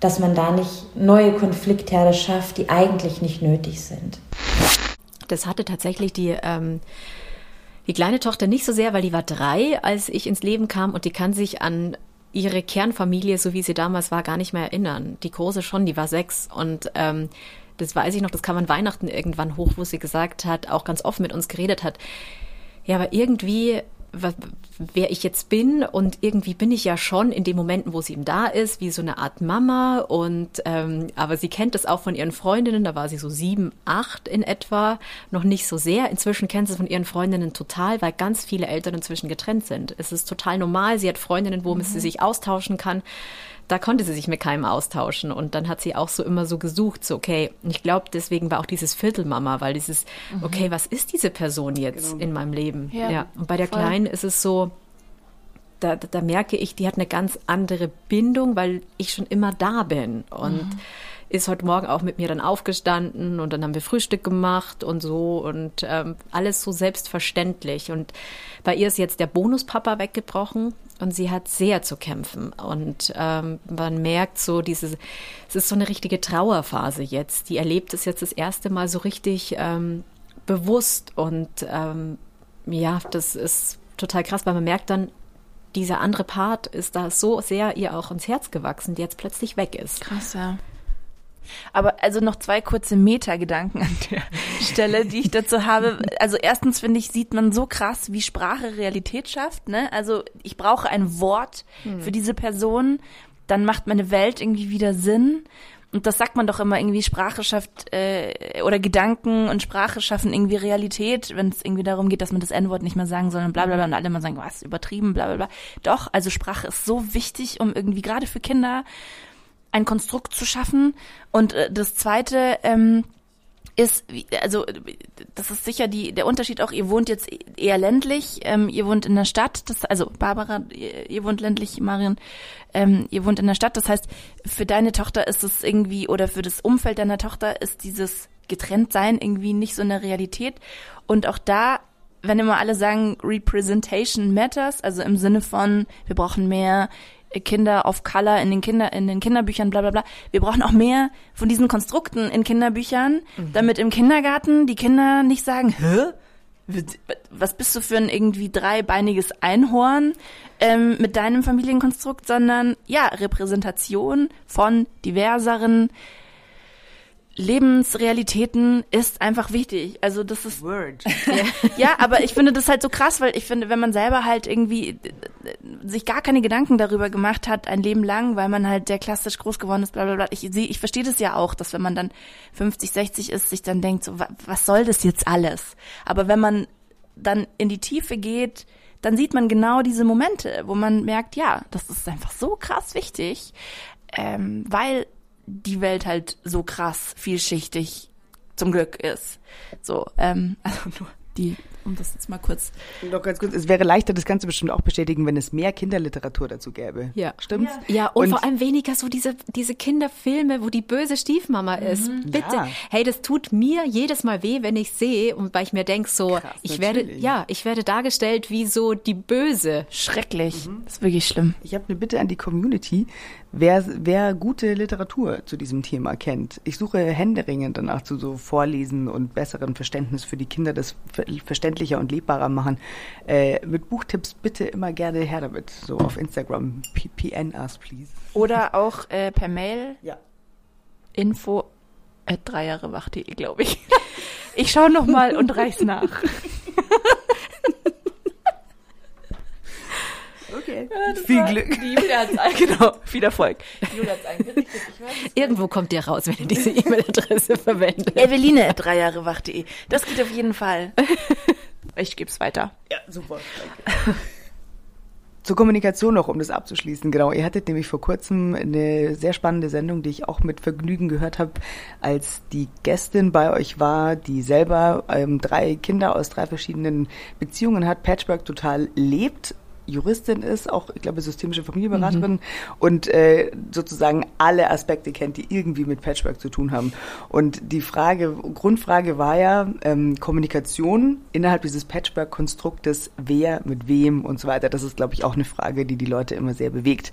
Dass man da nicht neue Konfliktherde schafft, die eigentlich nicht nötig sind. Das hatte tatsächlich die ähm, die kleine Tochter nicht so sehr, weil die war drei, als ich ins Leben kam und die kann sich an ihre Kernfamilie, so wie sie damals war, gar nicht mehr erinnern. Die große schon, die war sechs und ähm, das weiß ich noch, das kam an Weihnachten irgendwann hoch, wo sie gesagt hat, auch ganz offen mit uns geredet hat. Ja, aber irgendwie wer ich jetzt bin und irgendwie bin ich ja schon in den Momenten, wo sie eben da ist, wie so eine Art Mama und ähm, aber sie kennt das auch von ihren Freundinnen, da war sie so sieben, acht in etwa, noch nicht so sehr. Inzwischen kennt sie es von ihren Freundinnen total, weil ganz viele Eltern inzwischen getrennt sind. Es ist total normal, sie hat Freundinnen, womit mhm. sie sich austauschen kann da konnte sie sich mit keinem austauschen. Und dann hat sie auch so immer so gesucht, so, okay, ich glaube, deswegen war auch dieses Viertelmama, weil dieses, mhm. okay, was ist diese Person jetzt genau. in meinem Leben? Ja. ja. Und bei der Voll. Kleinen ist es so, da, da, merke ich, die hat eine ganz andere Bindung, weil ich schon immer da bin. Und mhm. Ist heute Morgen auch mit mir dann aufgestanden und dann haben wir Frühstück gemacht und so und ähm, alles so selbstverständlich. Und bei ihr ist jetzt der Bonuspapa weggebrochen und sie hat sehr zu kämpfen. Und ähm, man merkt so diese, es ist so eine richtige Trauerphase jetzt. Die erlebt es jetzt das erste Mal so richtig ähm, bewusst. Und ähm, ja, das ist total krass, weil man merkt dann, dieser andere Part ist da so sehr ihr auch ins Herz gewachsen, die jetzt plötzlich weg ist. Krass, ja. Aber also noch zwei kurze Meta-Gedanken an der Stelle, die ich dazu habe. Also erstens finde ich, sieht man so krass, wie Sprache Realität schafft. Ne? Also ich brauche ein Wort hm. für diese Person, dann macht meine Welt irgendwie wieder Sinn. Und das sagt man doch immer irgendwie, Sprache schafft äh, oder Gedanken und Sprache schaffen irgendwie Realität, wenn es irgendwie darum geht, dass man das N-Wort nicht mehr sagen soll und bla bla bla und alle mal sagen, was, übertrieben, bla bla bla. Doch, also Sprache ist so wichtig, um irgendwie gerade für Kinder ein Konstrukt zu schaffen. Und äh, das Zweite ähm, ist, also das ist sicher die der Unterschied auch. Ihr wohnt jetzt eher ländlich, ähm, ihr wohnt in der Stadt. Das, also Barbara, ihr, ihr wohnt ländlich, Marion, ähm, ihr wohnt in der Stadt. Das heißt, für deine Tochter ist es irgendwie oder für das Umfeld deiner Tochter ist dieses Getrenntsein irgendwie nicht so eine Realität. Und auch da wenn immer alle sagen, Representation matters, also im Sinne von, wir brauchen mehr Kinder of Color in den Kinder in den Kinderbüchern bla bla bla. Wir brauchen auch mehr von diesen Konstrukten in Kinderbüchern, mhm. damit im Kindergarten die Kinder nicht sagen, hä? Was bist du für ein irgendwie dreibeiniges Einhorn ähm, mit deinem Familienkonstrukt, sondern ja, Repräsentation von diverseren Lebensrealitäten ist einfach wichtig. Also das ist Word. Ja, aber ich finde das halt so krass, weil ich finde, wenn man selber halt irgendwie sich gar keine Gedanken darüber gemacht hat, ein Leben lang, weil man halt der klassisch groß geworden ist, bla bla bla. Ich sehe, ich verstehe das ja auch, dass wenn man dann 50, 60 ist, sich dann denkt, so, was soll das jetzt alles? Aber wenn man dann in die Tiefe geht, dann sieht man genau diese Momente, wo man merkt, ja, das ist einfach so krass wichtig, ähm, weil die Welt halt so krass vielschichtig zum Glück ist. So, ähm, also nur die, um das jetzt mal kurz. Noch ganz kurz, es wäre leichter, das Ganze bestimmt auch bestätigen, wenn es mehr Kinderliteratur dazu gäbe. Ja. Stimmt's? Ja, ja und, und, vor allem weniger so diese, diese Kinderfilme, wo die böse Stiefmama mhm. ist. Bitte. Ja. Hey, das tut mir jedes Mal weh, wenn ich sehe und weil ich mir denke, so, Krass, ich natürlich. werde, ja, ich werde dargestellt wie so die Böse. Schrecklich. Mhm. Das ist wirklich schlimm. Ich habe eine Bitte an die Community. Wer, wer gute Literatur zu diesem Thema kennt, ich suche händeringend danach zu so Vorlesen und besseren Verständnis für die Kinder, das verständlicher und lebbarer machen. Äh, mit Buchtipps bitte immer gerne her damit, so auf Instagram. PN us, please. Oder auch äh, per Mail. Ja. Info at dreijahrewacht.de, glaube ich. Ich schaue noch mal und reich's nach. Okay. Ja, Viel Glück. Die Julia genau, viel Erfolg. Julia eingerichtet. Irgendwo kommt ihr raus, wenn ihr diese E-Mail-Adresse verwendet. Eveline dreijahrewach.de. Das geht auf jeden Fall. Ich gebe es weiter. Ja, super. Danke. Zur Kommunikation noch, um das abzuschließen. Genau, ihr hattet nämlich vor kurzem eine sehr spannende Sendung, die ich auch mit Vergnügen gehört habe, als die Gästin bei euch war, die selber ähm, drei Kinder aus drei verschiedenen Beziehungen hat, Patchwork total lebt Juristin ist, auch, ich glaube, systemische Familienberaterin mhm. und äh, sozusagen alle Aspekte kennt, die irgendwie mit Patchwork zu tun haben. Und die Frage, Grundfrage war ja ähm, Kommunikation innerhalb dieses Patchwork-Konstruktes, wer mit wem und so weiter. Das ist, glaube ich, auch eine Frage, die die Leute immer sehr bewegt.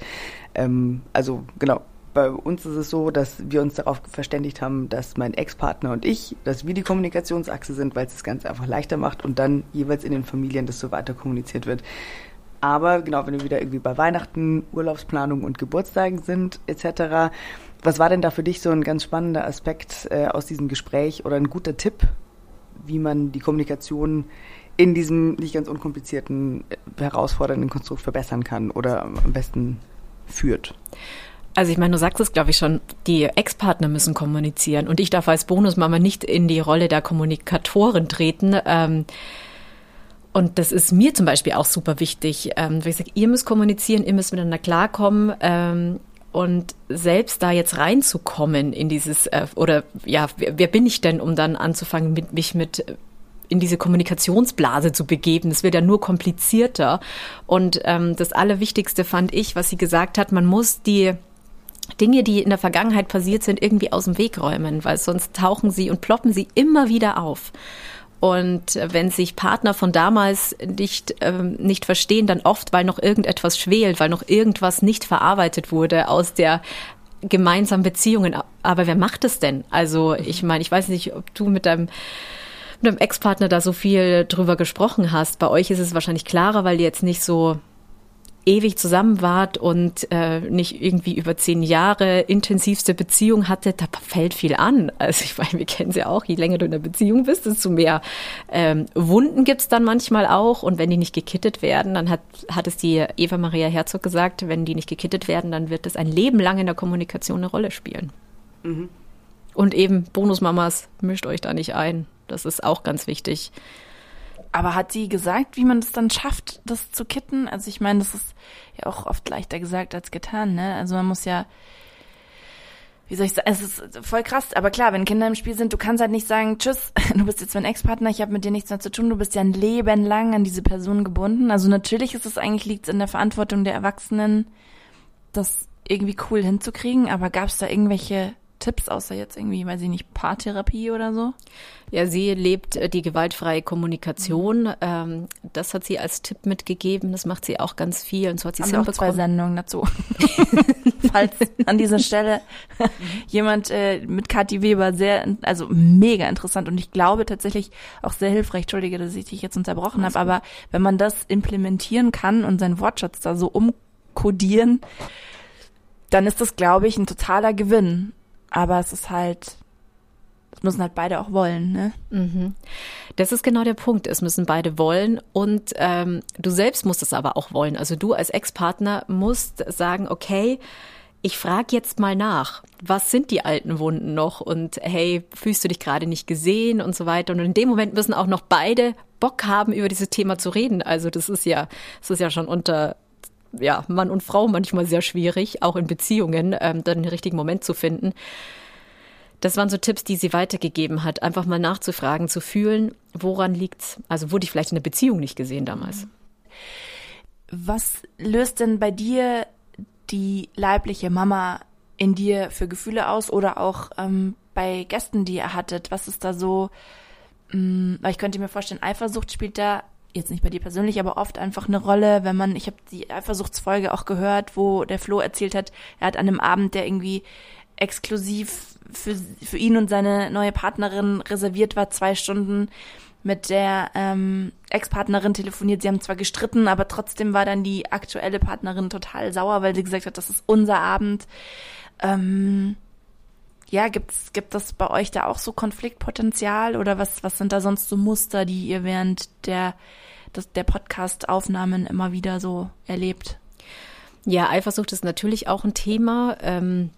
Ähm, also genau, bei uns ist es so, dass wir uns darauf verständigt haben, dass mein Ex-Partner und ich, dass wir die Kommunikationsachse sind, weil es das Ganze einfach leichter macht und dann jeweils in den Familien das so weiter kommuniziert wird. Aber genau, wenn wir wieder irgendwie bei Weihnachten, Urlaubsplanung und Geburtstagen sind etc., was war denn da für dich so ein ganz spannender Aspekt äh, aus diesem Gespräch oder ein guter Tipp, wie man die Kommunikation in diesem nicht ganz unkomplizierten, äh, herausfordernden Konstrukt verbessern kann oder am besten führt. Also ich meine, du sagst es, glaube ich, schon, die Ex-Partner müssen kommunizieren und ich darf als Bonusmama nicht in die Rolle der Kommunikatorin treten. Ähm, und das ist mir zum Beispiel auch super wichtig. Ähm, ich sage, ihr müsst kommunizieren, ihr müsst miteinander klarkommen. Ähm, und selbst da jetzt reinzukommen in dieses, äh, oder ja, wer, wer bin ich denn, um dann anzufangen, mit, mich mit in diese Kommunikationsblase zu begeben. Das wird ja nur komplizierter. Und ähm, das Allerwichtigste fand ich, was sie gesagt hat, man muss die Dinge, die in der Vergangenheit passiert sind, irgendwie aus dem Weg räumen, weil sonst tauchen sie und ploppen sie immer wieder auf. Und wenn sich Partner von damals nicht, ähm, nicht verstehen, dann oft, weil noch irgendetwas schwelt, weil noch irgendwas nicht verarbeitet wurde aus der gemeinsamen Beziehungen. Aber wer macht es denn? Also ich meine, ich weiß nicht, ob du mit deinem mit deinem Ex-Partner da so viel drüber gesprochen hast. Bei euch ist es wahrscheinlich klarer, weil ihr jetzt nicht so ewig zusammen wart und äh, nicht irgendwie über zehn Jahre intensivste Beziehung hatte, da fällt viel an. Also ich meine, wir kennen sie ja auch, je länger du in der Beziehung bist, desto mehr ähm, Wunden gibt's dann manchmal auch. Und wenn die nicht gekittet werden, dann hat, hat es die Eva Maria Herzog gesagt, wenn die nicht gekittet werden, dann wird es ein Leben lang in der Kommunikation eine Rolle spielen. Mhm. Und eben Bonusmamas, mischt euch da nicht ein. Das ist auch ganz wichtig. Aber hat sie gesagt, wie man es dann schafft, das zu kitten? Also ich meine, das ist ja auch oft leichter gesagt als getan, ne? Also man muss ja, wie soll ich sagen, es ist voll krass, aber klar, wenn Kinder im Spiel sind, du kannst halt nicht sagen, tschüss, du bist jetzt mein Ex-Partner, ich habe mit dir nichts mehr zu tun, du bist ja ein Leben lang an diese Person gebunden. Also natürlich ist es eigentlich, liegt in der Verantwortung der Erwachsenen, das irgendwie cool hinzukriegen, aber gab es da irgendwelche Tipps, außer jetzt irgendwie, weiß ich nicht, Paartherapie oder so? Ja, sie lebt äh, die gewaltfreie Kommunikation. Ähm, das hat sie als Tipp mitgegeben. Das macht sie auch ganz viel. Und so hat sie Haben auch zwei Sendungen dazu. Falls an dieser Stelle jemand äh, mit Kathi Weber sehr, also mega interessant und ich glaube tatsächlich auch sehr hilfreich. Entschuldige, dass ich dich jetzt unterbrochen habe, aber wenn man das implementieren kann und seinen Wortschatz da so umkodieren, dann ist das, glaube ich, ein totaler Gewinn. Aber es ist halt, es müssen halt beide auch wollen, ne? Mhm. Das ist genau der Punkt. Es müssen beide wollen und ähm, du selbst musst es aber auch wollen. Also du als Ex-Partner musst sagen, okay, ich frage jetzt mal nach, was sind die alten Wunden noch und hey, fühlst du dich gerade nicht gesehen und so weiter. Und in dem Moment müssen auch noch beide Bock haben, über dieses Thema zu reden. Also das ist ja, das ist ja schon unter ja, Mann und Frau manchmal sehr schwierig, auch in Beziehungen, ähm, dann den richtigen Moment zu finden. Das waren so Tipps, die sie weitergegeben hat, einfach mal nachzufragen, zu fühlen, woran liegt's? Also wurde ich vielleicht in der Beziehung nicht gesehen damals? Was löst denn bei dir die leibliche Mama in dir für Gefühle aus oder auch ähm, bei Gästen, die ihr hattet? Was ist da so? Mh, mm, weil ich könnte mir vorstellen, Eifersucht spielt da jetzt nicht bei dir persönlich, aber oft einfach eine Rolle, wenn man, ich habe die Eifersuchtsfolge auch gehört, wo der Flo erzählt hat, er hat an einem Abend, der irgendwie exklusiv für, für ihn und seine neue Partnerin reserviert war, zwei Stunden mit der ähm, Ex-Partnerin telefoniert. Sie haben zwar gestritten, aber trotzdem war dann die aktuelle Partnerin total sauer, weil sie gesagt hat, das ist unser Abend. Ähm, ja, gibt's, gibt es bei euch da auch so Konfliktpotenzial oder was, was sind da sonst so Muster, die ihr während der, des, der Podcast-Aufnahmen immer wieder so erlebt? Ja, Eifersucht ist natürlich auch ein Thema. Ähm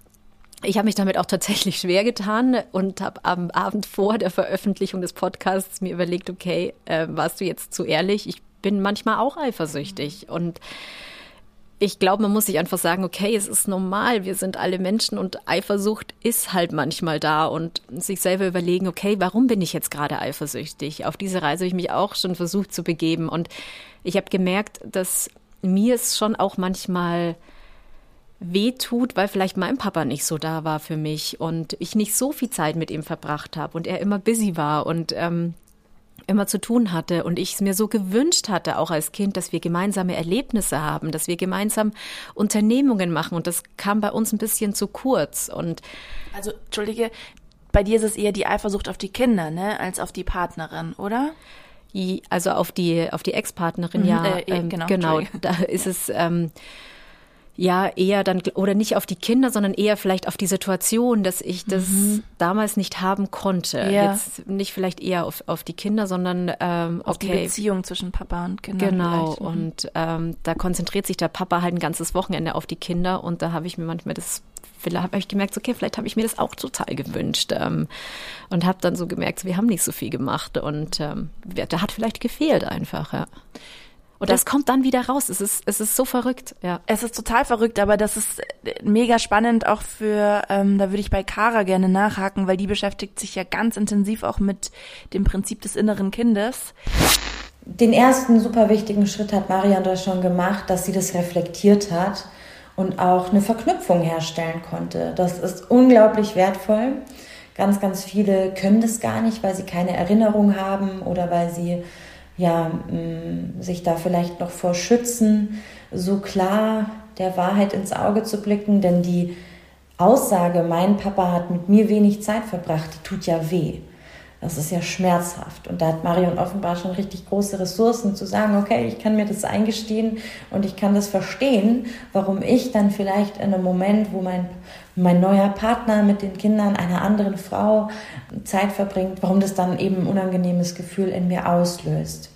ich habe mich damit auch tatsächlich schwer getan und habe am Abend vor der Veröffentlichung des Podcasts mir überlegt, okay, äh, warst du jetzt zu ehrlich? Ich bin manchmal auch eifersüchtig und ich glaube, man muss sich einfach sagen, okay, es ist normal, wir sind alle Menschen und Eifersucht ist halt manchmal da und sich selber überlegen, okay, warum bin ich jetzt gerade eifersüchtig? Auf diese Reise habe ich mich auch schon versucht zu begeben und ich habe gemerkt, dass mir es schon auch manchmal weh tut, weil vielleicht mein Papa nicht so da war für mich und ich nicht so viel Zeit mit ihm verbracht habe und er immer busy war und ähm, immer zu tun hatte und ich es mir so gewünscht hatte, auch als Kind, dass wir gemeinsame Erlebnisse haben, dass wir gemeinsam Unternehmungen machen. Und das kam bei uns ein bisschen zu kurz. Und also entschuldige, bei dir ist es eher die Eifersucht auf die Kinder, ne, als auf die Partnerin, oder? Also auf die auf die Ex-Partnerin, mhm, ja, äh, genau, genau. Da ist es ähm, ja eher dann oder nicht auf die Kinder, sondern eher vielleicht auf die Situation, dass ich das mhm. damals nicht haben konnte. Ja. Jetzt nicht vielleicht eher auf, auf die Kinder, sondern ähm, auf okay. die Beziehung zwischen Papa und Kindern. Genau. Mhm. Und ähm, da konzentriert sich der Papa halt ein ganzes Wochenende auf die Kinder und da habe ich mir manchmal das vielleicht habe ich gemerkt, okay, vielleicht habe ich mir das auch total gewünscht ähm, und habe dann so gemerkt, wir haben nicht so viel gemacht und ähm, da hat vielleicht gefehlt einfach. Ja. Und das, das, kommt dann wieder raus. Es ist, es ist so verrückt, ja. Es ist total verrückt, aber das ist mega spannend auch für, ähm, da würde ich bei Kara gerne nachhaken, weil die beschäftigt sich ja ganz intensiv auch mit dem Prinzip des inneren Kindes. Den ersten super wichtigen Schritt hat Marian da schon gemacht, dass sie das reflektiert hat und auch eine Verknüpfung herstellen konnte. Das ist unglaublich wertvoll. Ganz, ganz viele können das gar nicht, weil sie keine Erinnerung haben oder weil sie ja, mm, sich da vielleicht noch vor schützen, so klar der Wahrheit ins Auge zu blicken, denn die Aussage, mein Papa hat mit mir wenig Zeit verbracht, die tut ja weh. Das ist ja schmerzhaft. Und da hat Marion offenbar schon richtig große Ressourcen zu sagen, okay, ich kann mir das eingestehen und ich kann das verstehen, warum ich dann vielleicht in einem Moment, wo mein, mein neuer Partner mit den Kindern einer anderen Frau Zeit verbringt, warum das dann eben ein unangenehmes Gefühl in mir auslöst.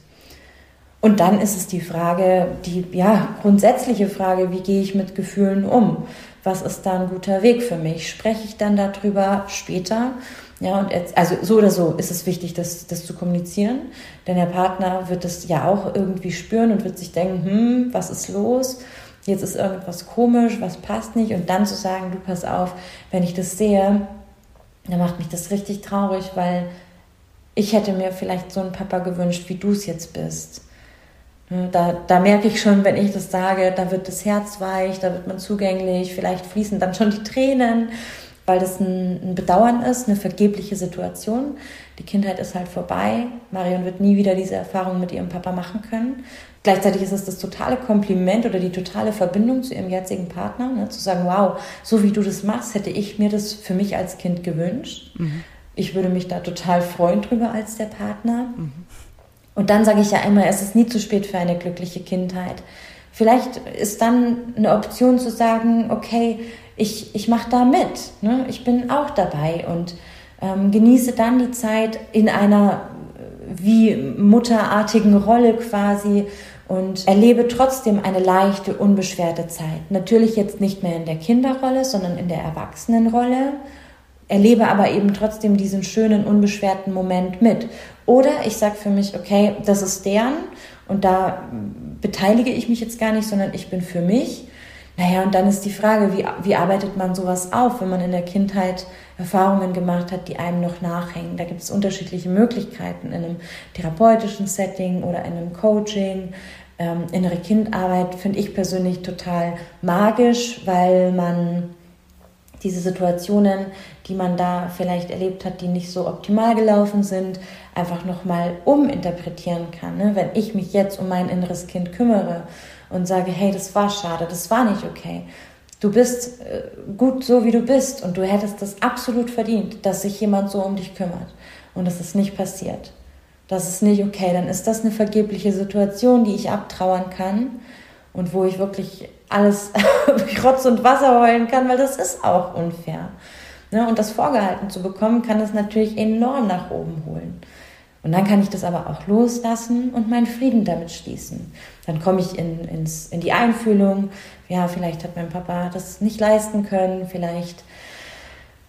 Und dann ist es die Frage, die ja grundsätzliche Frage, wie gehe ich mit Gefühlen um? Was ist da ein guter Weg für mich? Spreche ich dann darüber später? Ja, und jetzt, also so oder so ist es wichtig, das, das zu kommunizieren, denn der Partner wird das ja auch irgendwie spüren und wird sich denken, hm, was ist los? Jetzt ist irgendwas komisch, was passt nicht und dann zu sagen, du pass auf, wenn ich das sehe, dann macht mich das richtig traurig, weil ich hätte mir vielleicht so einen Papa gewünscht, wie du es jetzt bist. Da, da merke ich schon, wenn ich das sage, da wird das Herz weich, da wird man zugänglich, vielleicht fließen dann schon die Tränen weil das ein, ein, Bedauern ist, eine vergebliche Situation. Die Kindheit ist halt vorbei. Marion wird nie wieder diese Erfahrung mit ihrem Papa machen können. Gleichzeitig ist es das totale Kompliment oder die totale Verbindung zu ihrem jetzigen Partner, ne, zu sagen, wow, so wie du das machst, hätte ich mir das für mich als Kind gewünscht. Mhm. Ich würde mich da total freuen drüber als der Partner. Mhm. Und dann sage ich ja immer, es ist nie zu spät für eine glückliche Kindheit. Vielleicht ist dann eine Option zu sagen, okay, ich, ich mache da mit, ne? ich bin auch dabei und ähm, genieße dann die Zeit in einer wie mutterartigen Rolle quasi und erlebe trotzdem eine leichte, unbeschwerte Zeit. Natürlich jetzt nicht mehr in der Kinderrolle, sondern in der Erwachsenenrolle, erlebe aber eben trotzdem diesen schönen, unbeschwerten Moment mit. Oder ich sage für mich, okay, das ist deren und da beteilige ich mich jetzt gar nicht, sondern ich bin für mich naja, und dann ist die Frage, wie, wie arbeitet man sowas auf, wenn man in der Kindheit Erfahrungen gemacht hat, die einem noch nachhängen. Da gibt es unterschiedliche Möglichkeiten in einem therapeutischen Setting oder in einem Coaching. Ähm, innere Kindarbeit finde ich persönlich total magisch, weil man diese Situationen, die man da vielleicht erlebt hat, die nicht so optimal gelaufen sind, einfach nochmal uminterpretieren kann. Ne? Wenn ich mich jetzt um mein inneres Kind kümmere und sage, hey, das war schade, das war nicht okay. Du bist äh, gut so, wie du bist und du hättest das absolut verdient, dass sich jemand so um dich kümmert. Und das ist nicht passiert. Das ist nicht okay. Dann ist das eine vergebliche Situation, die ich abtrauern kann und wo ich wirklich alles Rotz und Wasser heulen kann, weil das ist auch unfair. Ne? Und das vorgehalten zu bekommen, kann das natürlich enorm nach oben holen. Und dann kann ich das aber auch loslassen und meinen Frieden damit schließen. Dann komme ich in, ins, in die Einfühlung. Ja, vielleicht hat mein Papa das nicht leisten können. Vielleicht,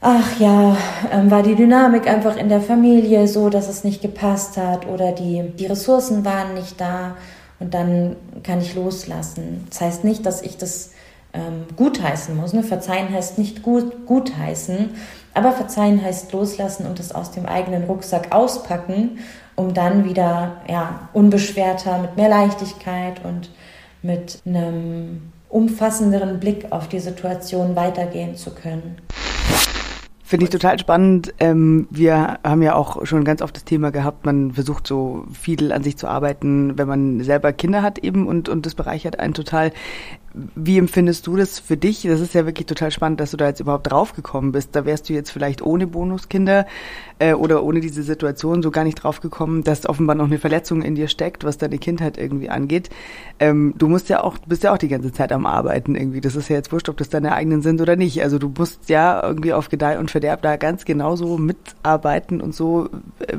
ach ja, ähm, war die Dynamik einfach in der Familie so, dass es nicht gepasst hat oder die, die Ressourcen waren nicht da. Und dann kann ich loslassen. Das heißt nicht, dass ich das ähm, gutheißen muss. Ne? Verzeihen heißt nicht gut, gutheißen, aber verzeihen heißt loslassen und es aus dem eigenen Rucksack auspacken, um dann wieder ja, unbeschwerter, mit mehr Leichtigkeit und mit einem umfassenderen Blick auf die Situation weitergehen zu können. Finde ich total spannend. Ähm, wir haben ja auch schon ganz oft das Thema gehabt, man versucht so viel an sich zu arbeiten, wenn man selber Kinder hat eben und, und das bereichert einen total. Wie empfindest du das für dich? Das ist ja wirklich total spannend, dass du da jetzt überhaupt draufgekommen bist. Da wärst du jetzt vielleicht ohne Bonuskinder äh, oder ohne diese Situation so gar nicht draufgekommen, dass offenbar noch eine Verletzung in dir steckt, was deine Kindheit irgendwie angeht. Ähm, du musst ja auch, bist ja auch die ganze Zeit am Arbeiten irgendwie. Das ist ja jetzt wurscht, ob das deine eigenen sind oder nicht. Also du musst ja irgendwie auf Gedeih und Verderb da ganz genauso mitarbeiten und so. Äh,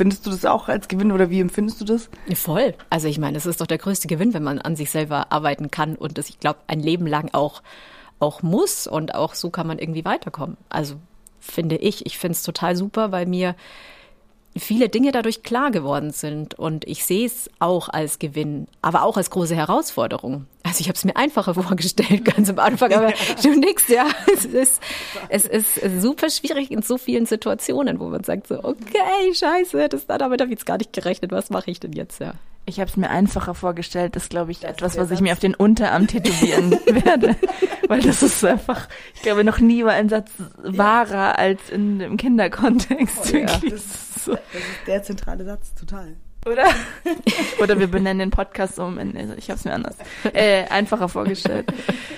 Findest du das auch als Gewinn oder wie empfindest du das? Voll. Also ich meine, es ist doch der größte Gewinn, wenn man an sich selber arbeiten kann und das, ich glaube, ein Leben lang auch, auch muss und auch so kann man irgendwie weiterkommen. Also finde ich. Ich finde es total super, weil mir viele Dinge dadurch klar geworden sind und ich sehe es auch als Gewinn, aber auch als große Herausforderung. Also ich habe es mir einfacher vorgestellt ganz am Anfang, aber du nix, ja. Es ist, es ist super schwierig in so vielen Situationen, wo man sagt so, okay, scheiße, das, damit habe ich jetzt gar nicht gerechnet, was mache ich denn jetzt, ja. Ich habe es mir einfacher vorgestellt. Das glaube ich das etwas, was ich mir auf den Unterarm tätowieren werde, weil das ist einfach. Ich glaube, noch nie war ein Satz wahrer als in dem Kinderkontext. Oh, ja. Das, ist so. das ist der zentrale Satz, total. Oder? Oder wir benennen den Podcast um. Ich habe es mir anders äh, einfacher vorgestellt.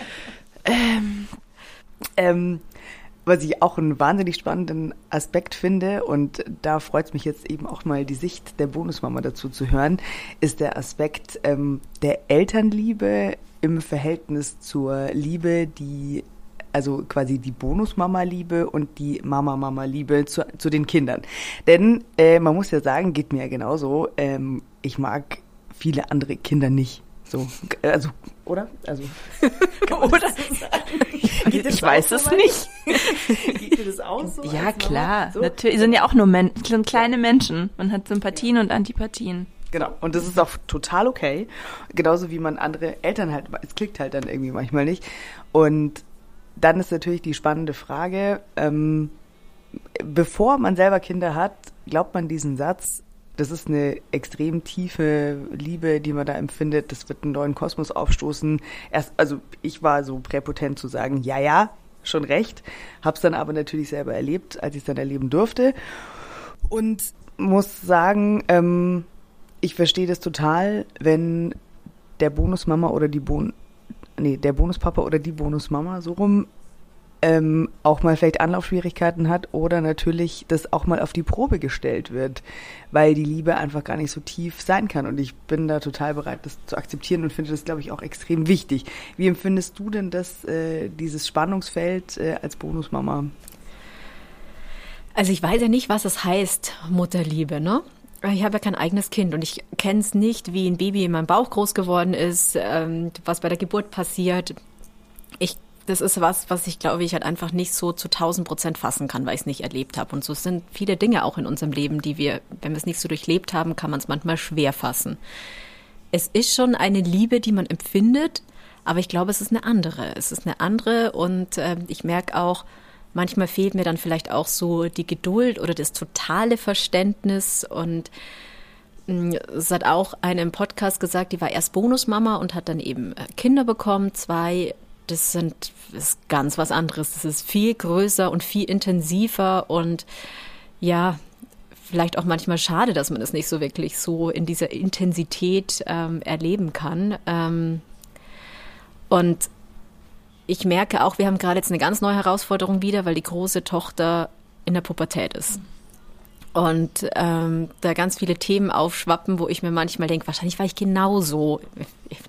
ähm, ähm, was ich auch einen wahnsinnig spannenden Aspekt finde, und da freut es mich jetzt eben auch mal die Sicht der Bonusmama dazu zu hören, ist der Aspekt ähm, der Elternliebe im Verhältnis zur Liebe, die also quasi die Bonusmama-Liebe und die Mama-Mama-Liebe zu, zu den Kindern. Denn äh, man muss ja sagen, geht mir ja genauso, ähm, ich mag viele andere Kinder nicht. So, also, oder? Also, oder? Ich, ich weiß es nicht. Geht dir das auch so? Ja, klar. So? Natürlich, sind ja auch nur Men sind kleine Menschen. Man hat Sympathien und Antipathien. Genau. Und das ist auch total okay. Genauso wie man andere Eltern halt, es klickt halt dann irgendwie manchmal nicht. Und dann ist natürlich die spannende Frage, ähm, bevor man selber Kinder hat, glaubt man diesen Satz, das ist eine extrem tiefe Liebe, die man da empfindet. Das wird einen neuen Kosmos aufstoßen. Erst, also ich war so präpotent zu sagen, ja, ja, schon recht. Hab's dann aber natürlich selber erlebt, als ich es dann erleben durfte. Und muss sagen, ähm, ich verstehe das total, wenn der Bonusmama oder die Bon nee, der Bonuspapa oder die Bonusmama so rum ähm, auch mal vielleicht Anlaufschwierigkeiten hat oder natürlich das auch mal auf die Probe gestellt wird, weil die Liebe einfach gar nicht so tief sein kann. Und ich bin da total bereit, das zu akzeptieren und finde das, glaube ich, auch extrem wichtig. Wie empfindest du denn das, äh, dieses Spannungsfeld äh, als Bonusmama? Also ich weiß ja nicht, was es heißt, Mutterliebe, ne? Ich habe ja kein eigenes Kind und ich kenne es nicht, wie ein Baby in meinem Bauch groß geworden ist, ähm, was bei der Geburt passiert. Ich das ist was, was ich glaube ich halt einfach nicht so zu 1000 Prozent fassen kann, weil ich es nicht erlebt habe. Und so sind viele Dinge auch in unserem Leben, die wir, wenn wir es nicht so durchlebt haben, kann man es manchmal schwer fassen. Es ist schon eine Liebe, die man empfindet, aber ich glaube, es ist eine andere. Es ist eine andere und äh, ich merke auch, manchmal fehlt mir dann vielleicht auch so die Geduld oder das totale Verständnis und mm, es hat auch eine im Podcast gesagt, die war erst Bonusmama und hat dann eben äh, Kinder bekommen, zwei das sind das ist ganz was anderes. Das ist viel größer und viel intensiver und ja, vielleicht auch manchmal schade, dass man es nicht so wirklich so in dieser Intensität ähm, erleben kann. Ähm, und ich merke auch, wir haben gerade jetzt eine ganz neue Herausforderung wieder, weil die große Tochter in der Pubertät ist und ähm, da ganz viele Themen aufschwappen, wo ich mir manchmal denke, wahrscheinlich war ich genauso.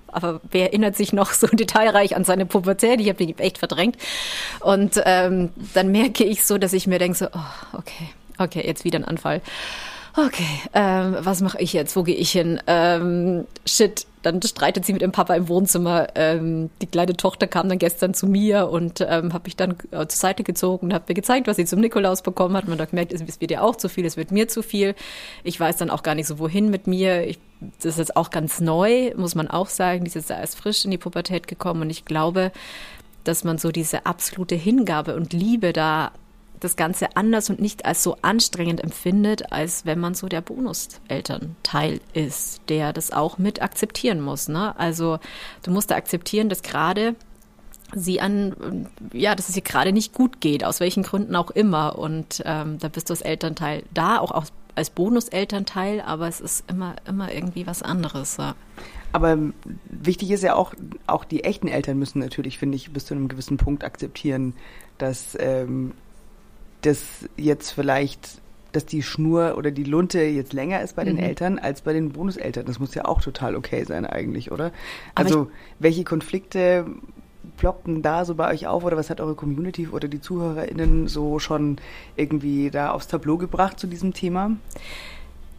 Aber wer erinnert sich noch so detailreich an seine Pubertät? Ich habe die echt verdrängt. Und ähm, dann merke ich so, dass ich mir denke so, oh, okay, okay, jetzt wieder ein Anfall. Okay, ähm, was mache ich jetzt? Wo gehe ich hin? Ähm, shit, dann streitet sie mit dem Papa im Wohnzimmer. Ähm, die kleine Tochter kam dann gestern zu mir und ähm, habe mich dann äh, zur Seite gezogen und habe mir gezeigt, was sie zum Nikolaus bekommen hat. Man hat gemerkt, es wird ihr auch zu viel, es wird mir zu viel. Ich weiß dann auch gar nicht so, wohin mit mir. Ich, das ist jetzt auch ganz neu, muss man auch sagen. Die ist jetzt erst frisch in die Pubertät gekommen und ich glaube, dass man so diese absolute Hingabe und Liebe da das Ganze anders und nicht als so anstrengend empfindet, als wenn man so der Bonuselternteil ist, der das auch mit akzeptieren muss. Ne? Also du musst da akzeptieren, dass gerade sie an, ja, dass es ihr gerade nicht gut geht, aus welchen Gründen auch immer. Und ähm, da bist du als Elternteil da, auch als Bonuselternteil, aber es ist immer, immer irgendwie was anderes. Ja. Aber wichtig ist ja auch, auch die echten Eltern müssen natürlich, finde ich, bis zu einem gewissen Punkt akzeptieren, dass ähm, das jetzt vielleicht, dass die Schnur oder die Lunte jetzt länger ist bei den mhm. Eltern als bei den Bonuseltern. Das muss ja auch total okay sein eigentlich, oder? Also welche Konflikte ploppen da so bei euch auf oder was hat eure Community oder die ZuhörerInnen so schon irgendwie da aufs Tableau gebracht zu diesem Thema?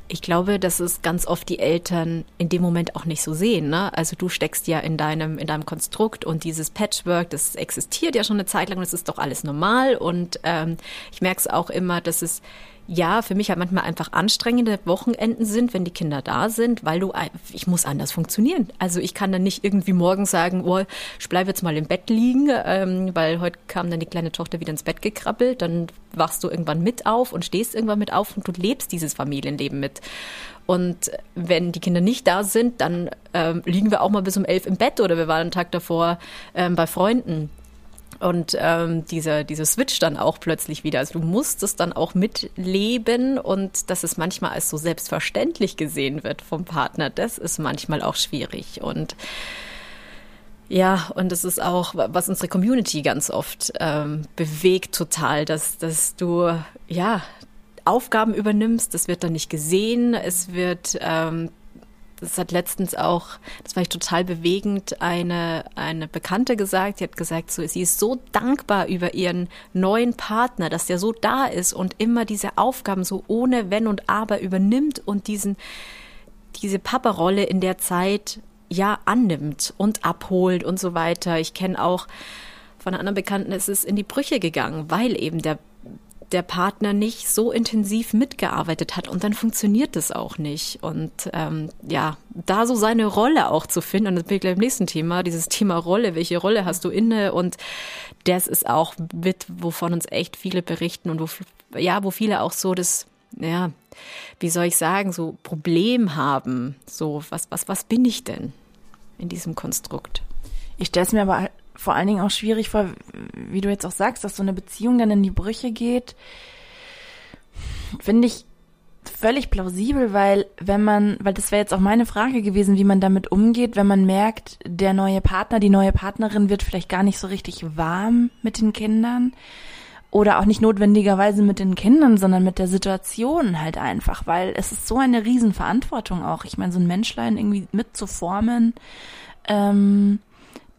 Ich glaube, dass es ganz oft die Eltern in dem Moment auch nicht so sehen. Ne? Also du steckst ja in deinem, in deinem Konstrukt und dieses Patchwork, das existiert ja schon eine Zeit lang, das ist doch alles normal. Und ähm, ich merke es auch immer, dass es ja, für mich halt manchmal einfach anstrengende Wochenenden sind, wenn die Kinder da sind, weil du, ich muss anders funktionieren. Also ich kann dann nicht irgendwie morgen sagen, oh, ich bleibe jetzt mal im Bett liegen, ähm, weil heute kam dann die kleine Tochter wieder ins Bett gekrabbelt, dann wachst du irgendwann mit auf und stehst irgendwann mit auf und du lebst dieses Familienleben mit. Und wenn die Kinder nicht da sind, dann ähm, liegen wir auch mal bis um elf im Bett oder wir waren einen Tag davor ähm, bei Freunden. Und ähm, dieser, dieser Switch dann auch plötzlich wieder. Also du musst es dann auch mitleben und dass es manchmal als so selbstverständlich gesehen wird vom Partner, das ist manchmal auch schwierig. Und ja, und das ist auch, was unsere Community ganz oft ähm, bewegt total, dass, dass du ja Aufgaben übernimmst, das wird dann nicht gesehen, es wird ähm, das hat letztens auch, das fand ich total bewegend, eine, eine Bekannte gesagt, die hat gesagt, so, sie ist so dankbar über ihren neuen Partner, dass der so da ist und immer diese Aufgaben so ohne Wenn und Aber übernimmt und diesen, diese Papa-Rolle in der Zeit ja annimmt und abholt und so weiter. Ich kenne auch von einer anderen Bekannten, es ist in die Brüche gegangen, weil eben der der Partner nicht so intensiv mitgearbeitet hat und dann funktioniert das auch nicht. Und ähm, ja, da so seine Rolle auch zu finden, und das bin ich gleich im nächsten Thema, dieses Thema Rolle, welche Rolle hast du inne? Und das ist auch mit, wovon uns echt viele berichten und wo, ja, wo viele auch so das, ja, wie soll ich sagen, so Problem haben. So, was, was, was bin ich denn in diesem Konstrukt? Ich stelle es mir aber vor allen Dingen auch schwierig vor, wie du jetzt auch sagst, dass so eine Beziehung dann in die Brüche geht. Finde ich völlig plausibel, weil wenn man, weil das wäre jetzt auch meine Frage gewesen, wie man damit umgeht, wenn man merkt, der neue Partner, die neue Partnerin wird vielleicht gar nicht so richtig warm mit den Kindern oder auch nicht notwendigerweise mit den Kindern, sondern mit der Situation halt einfach, weil es ist so eine Riesenverantwortung auch. Ich meine, so ein Menschlein irgendwie mitzuformen, ähm,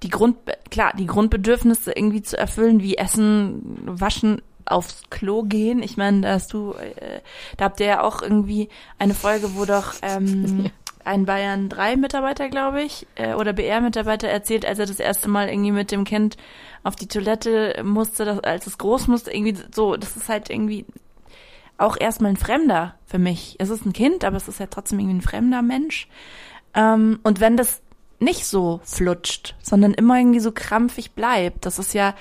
die Grund, klar, die Grundbedürfnisse irgendwie zu erfüllen, wie Essen, Waschen, aufs Klo gehen. Ich meine, da hast du, äh, da habt ihr ja auch irgendwie eine Folge, wo doch ähm, ein Bayern 3 Mitarbeiter, glaube ich, äh, oder BR-Mitarbeiter erzählt, als er das erste Mal irgendwie mit dem Kind auf die Toilette musste, dass, als es groß musste, irgendwie so, das ist halt irgendwie auch erstmal ein Fremder für mich. Es ist ein Kind, aber es ist ja trotzdem irgendwie ein fremder Mensch. Ähm, und wenn das nicht so flutscht, sondern immer irgendwie so krampfig bleibt. Das ist ja,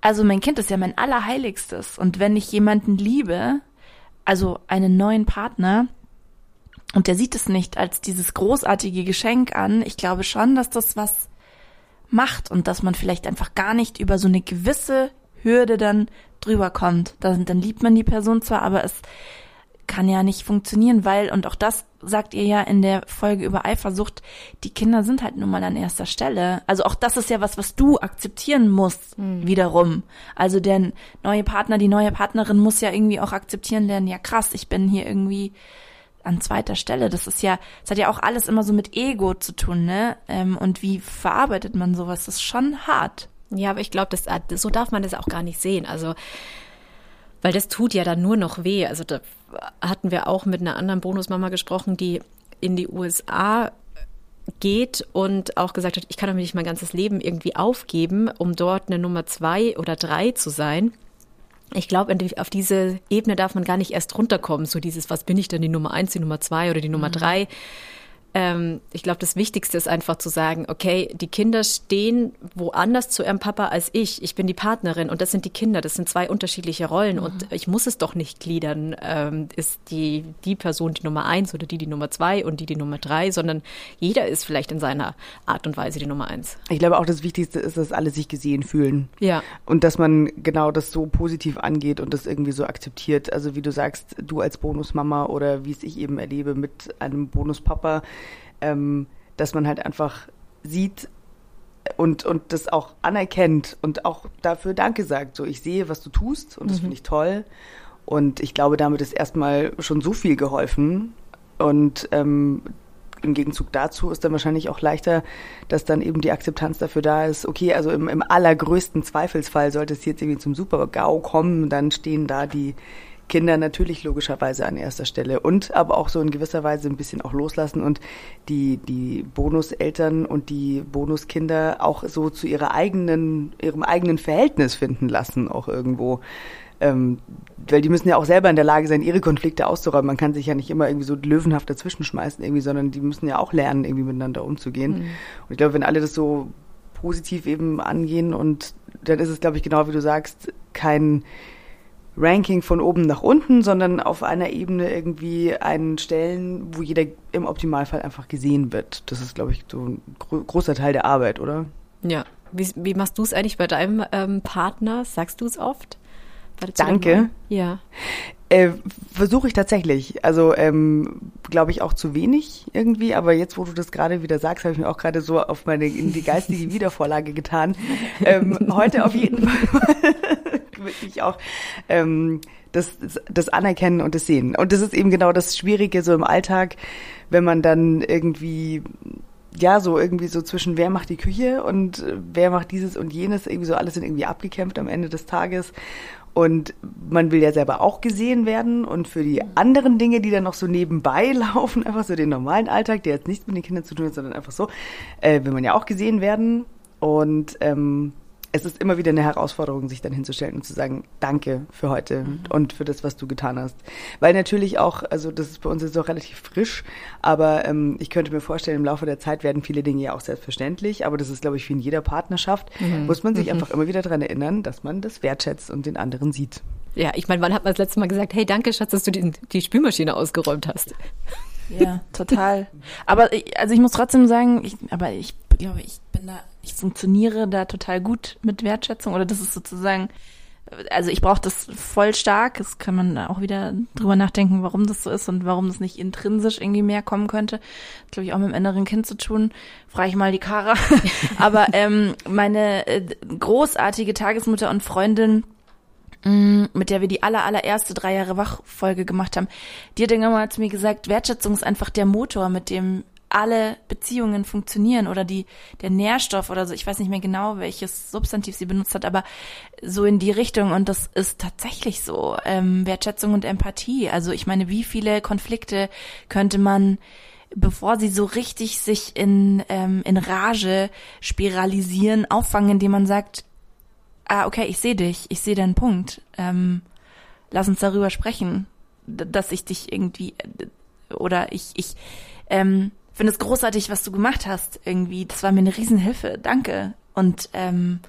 also mein Kind ist ja mein Allerheiligstes. Und wenn ich jemanden liebe, also einen neuen Partner, und der sieht es nicht als dieses großartige Geschenk an, ich glaube schon, dass das was macht und dass man vielleicht einfach gar nicht über so eine gewisse Hürde dann drüber kommt. Dann, dann liebt man die Person zwar, aber es kann ja nicht funktionieren, weil, und auch das sagt ihr ja in der Folge über Eifersucht, die Kinder sind halt nun mal an erster Stelle. Also auch das ist ja was, was du akzeptieren musst, mhm. wiederum. Also der neue Partner, die neue Partnerin muss ja irgendwie auch akzeptieren lernen, ja krass, ich bin hier irgendwie an zweiter Stelle. Das ist ja, das hat ja auch alles immer so mit Ego zu tun, ne? Ähm, und wie verarbeitet man sowas? Das ist schon hart. Ja, aber ich glaube, das, so darf man das auch gar nicht sehen. Also, weil das tut ja dann nur noch weh. Also da hatten wir auch mit einer anderen Bonusmama gesprochen, die in die USA geht und auch gesagt hat, ich kann doch nicht mein ganzes Leben irgendwie aufgeben, um dort eine Nummer zwei oder drei zu sein. Ich glaube, auf diese Ebene darf man gar nicht erst runterkommen. So dieses, was bin ich denn, die Nummer eins, die Nummer zwei oder die Nummer mhm. drei? Ähm, ich glaube, das Wichtigste ist einfach zu sagen, okay, die Kinder stehen woanders zu ihrem Papa als ich. Ich bin die Partnerin und das sind die Kinder. Das sind zwei unterschiedliche Rollen mhm. und ich muss es doch nicht gliedern. Ähm, ist die, die Person die Nummer eins oder die die Nummer zwei und die die Nummer drei, sondern jeder ist vielleicht in seiner Art und Weise die Nummer eins. Ich glaube auch das Wichtigste ist, dass alle sich gesehen fühlen. Ja. Und dass man genau das so positiv angeht und das irgendwie so akzeptiert. Also wie du sagst, du als Bonusmama oder wie es ich eben erlebe mit einem Bonuspapa, ähm, dass man halt einfach sieht und, und das auch anerkennt und auch dafür Danke sagt. So, ich sehe, was du tust und das mhm. finde ich toll. Und ich glaube, damit ist erstmal schon so viel geholfen. Und ähm, im Gegenzug dazu ist dann wahrscheinlich auch leichter, dass dann eben die Akzeptanz dafür da ist, okay, also im, im allergrößten Zweifelsfall sollte es jetzt irgendwie zum Super-GAU kommen, dann stehen da die Kinder natürlich logischerweise an erster Stelle und aber auch so in gewisser Weise ein bisschen auch loslassen und die, die Bonuseltern und die Bonuskinder auch so zu ihrer eigenen, ihrem eigenen Verhältnis finden lassen, auch irgendwo. Ähm, weil die müssen ja auch selber in der Lage sein, ihre Konflikte auszuräumen. Man kann sich ja nicht immer irgendwie so löwenhaft dazwischen schmeißen, irgendwie, sondern die müssen ja auch lernen, irgendwie miteinander umzugehen. Mhm. Und ich glaube, wenn alle das so positiv eben angehen und dann ist es, glaube ich, genau wie du sagst, kein Ranking von oben nach unten, sondern auf einer Ebene irgendwie einen Stellen, wo jeder im Optimalfall einfach gesehen wird. Das ist, glaube ich, so ein großer Teil der Arbeit, oder? Ja. Wie, wie machst du es eigentlich bei deinem ähm, Partner? Sagst du es oft? Danke. Ja. Äh, Versuche ich tatsächlich. Also ähm, glaube ich auch zu wenig irgendwie, aber jetzt, wo du das gerade wieder sagst, habe ich mir auch gerade so auf meine in die geistige Wiedervorlage getan. Ähm, heute auf jeden Fall wirklich auch ähm, das, das Anerkennen und das Sehen. Und das ist eben genau das Schwierige so im Alltag, wenn man dann irgendwie ja, so irgendwie so zwischen wer macht die Küche und wer macht dieses und jenes, irgendwie so alles sind irgendwie abgekämpft am Ende des Tages. Und man will ja selber auch gesehen werden und für die anderen Dinge, die dann noch so nebenbei laufen, einfach so den normalen Alltag, der jetzt nichts mit den Kindern zu tun hat, sondern einfach so, äh, will man ja auch gesehen werden. Und ähm, es ist immer wieder eine Herausforderung, sich dann hinzustellen und zu sagen, danke für heute mhm. und für das, was du getan hast. Weil natürlich auch, also das ist bei uns jetzt auch relativ frisch, aber ähm, ich könnte mir vorstellen, im Laufe der Zeit werden viele Dinge ja auch selbstverständlich, aber das ist, glaube ich, wie in jeder Partnerschaft, mhm. muss man sich mhm. einfach immer wieder daran erinnern, dass man das wertschätzt und den anderen sieht. Ja, ich meine, wann hat man das letzte Mal gesagt, hey, danke, Schatz, dass du die, die Spülmaschine ausgeräumt hast? Ja, total. Aber ich, also ich muss trotzdem sagen, ich, aber ich glaube, ich bin da, ich funktioniere da total gut mit Wertschätzung oder das ist sozusagen, also ich brauche das voll stark. Das kann man auch wieder drüber nachdenken, warum das so ist und warum das nicht intrinsisch irgendwie mehr kommen könnte. Das glaube ich auch mit dem inneren Kind zu tun. Frage ich mal die Kara. Aber ähm, meine äh, großartige Tagesmutter und Freundin mm, mit der wir die aller, allererste drei Jahre Wachfolge gemacht haben, die hat irgendwann mal zu mir gesagt, Wertschätzung ist einfach der Motor, mit dem alle Beziehungen funktionieren oder die, der Nährstoff oder so, ich weiß nicht mehr genau, welches Substantiv sie benutzt hat, aber so in die Richtung und das ist tatsächlich so, ähm, Wertschätzung und Empathie. Also ich meine, wie viele Konflikte könnte man bevor sie so richtig sich in, ähm, in Rage spiralisieren, auffangen, indem man sagt, ah, okay, ich sehe dich, ich sehe deinen Punkt, ähm, lass uns darüber sprechen, dass ich dich irgendwie oder ich, ich, ähm, finde es großartig, was du gemacht hast. Irgendwie, das war mir eine Riesenhilfe. Danke. Und ähm,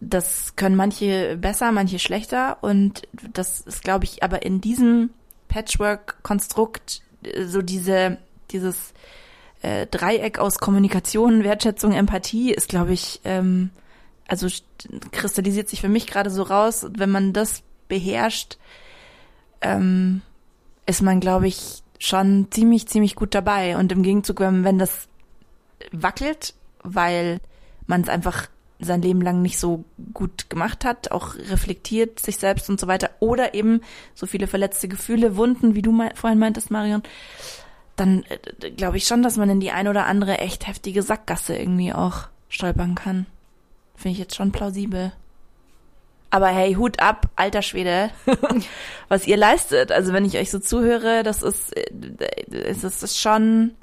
das können manche besser, manche schlechter. Und das ist, glaube ich, aber in diesem Patchwork-Konstrukt äh, so diese, dieses äh, Dreieck aus Kommunikation, Wertschätzung, Empathie ist, glaube ich, ähm, also kristallisiert sich für mich gerade so raus. Wenn man das beherrscht, ähm, ist man, glaube ich, schon ziemlich, ziemlich gut dabei. Und im Gegenzug, wenn, wenn das wackelt, weil man es einfach sein Leben lang nicht so gut gemacht hat, auch reflektiert sich selbst und so weiter, oder eben so viele verletzte Gefühle, Wunden, wie du mein, vorhin meintest, Marion, dann äh, glaube ich schon, dass man in die ein oder andere echt heftige Sackgasse irgendwie auch stolpern kann. Finde ich jetzt schon plausibel. Aber hey, Hut ab, alter Schwede, was ihr leistet. Also wenn ich euch so zuhöre, das ist, es ist schon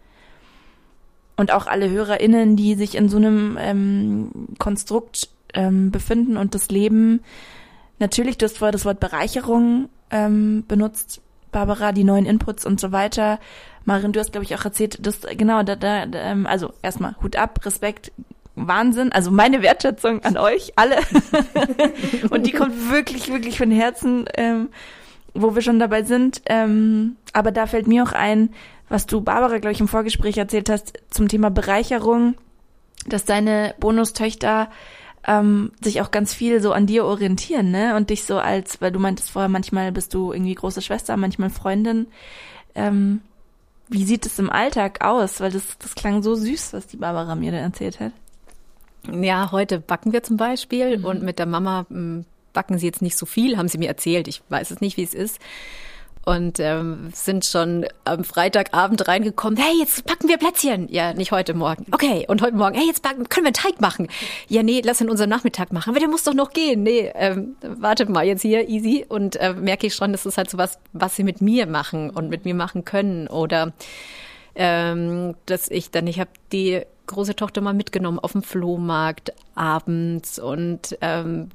und auch alle HörerInnen, die sich in so einem ähm, Konstrukt ähm, befinden und das Leben. Natürlich, du hast vorher das Wort Bereicherung ähm, benutzt, Barbara, die neuen Inputs und so weiter. Marin, du hast, glaube ich, auch erzählt, dass genau, da, da, ähm, also erstmal Hut ab, Respekt, Wahnsinn. Also meine Wertschätzung an euch alle. und die kommt wirklich, wirklich von Herzen, ähm, wo wir schon dabei sind. Ähm, aber da fällt mir auch ein, was du, Barbara, glaube ich, im Vorgespräch erzählt hast zum Thema Bereicherung, dass deine Bonustöchter ähm, sich auch ganz viel so an dir orientieren, ne? Und dich so als, weil du meintest vorher, manchmal bist du irgendwie große Schwester, manchmal Freundin. Ähm, wie sieht es im Alltag aus? Weil das, das klang so süß, was die Barbara mir da erzählt hat. Ja, heute backen wir zum Beispiel mhm. und mit der Mama hm, backen sie jetzt nicht so viel, haben sie mir erzählt. Ich weiß es nicht, wie es ist und ähm, sind schon am Freitagabend reingekommen. Hey, jetzt packen wir Plätzchen. Ja, nicht heute Morgen. Okay, und heute Morgen. Hey, jetzt backen, können wir einen Teig machen? Ja, nee, lass ihn unseren Nachmittag machen. Aber der muss doch noch gehen. Nee, ähm, wartet mal jetzt hier, easy. Und äh, merke ich schon, das ist halt so was, was sie mit mir machen und mit mir machen können. Oder ähm, dass ich dann, ich habe die große Tochter mal mitgenommen auf dem Flohmarkt abends und ähm,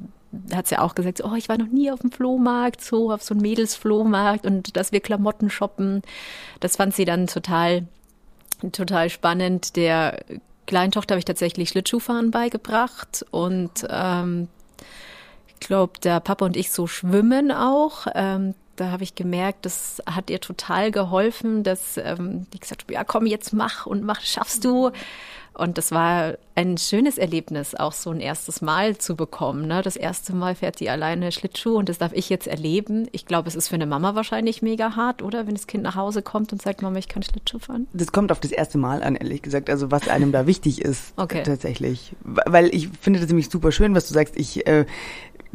hat sie auch gesagt, oh, ich war noch nie auf dem Flohmarkt, so auf so einem Mädelsflohmarkt und dass wir Klamotten shoppen. Das fand sie dann total, total spannend. Der kleinen Tochter habe ich tatsächlich Schlittschuhfahren beigebracht und ähm, ich glaube, der Papa und ich so schwimmen auch. Ähm, da habe ich gemerkt, das hat ihr total geholfen, dass ähm, die gesagt habe, ja komm, jetzt mach und mach, schaffst du. Und das war ein schönes Erlebnis, auch so ein erstes Mal zu bekommen. Ne? Das erste Mal fährt die alleine Schlittschuh und das darf ich jetzt erleben. Ich glaube, es ist für eine Mama wahrscheinlich mega hart, oder? Wenn das Kind nach Hause kommt und sagt, Mama, ich kann Schlittschuh fahren. Das kommt auf das erste Mal an, ehrlich gesagt. Also was einem da wichtig ist, okay. tatsächlich. Weil ich finde das nämlich super schön, was du sagst. Ich äh,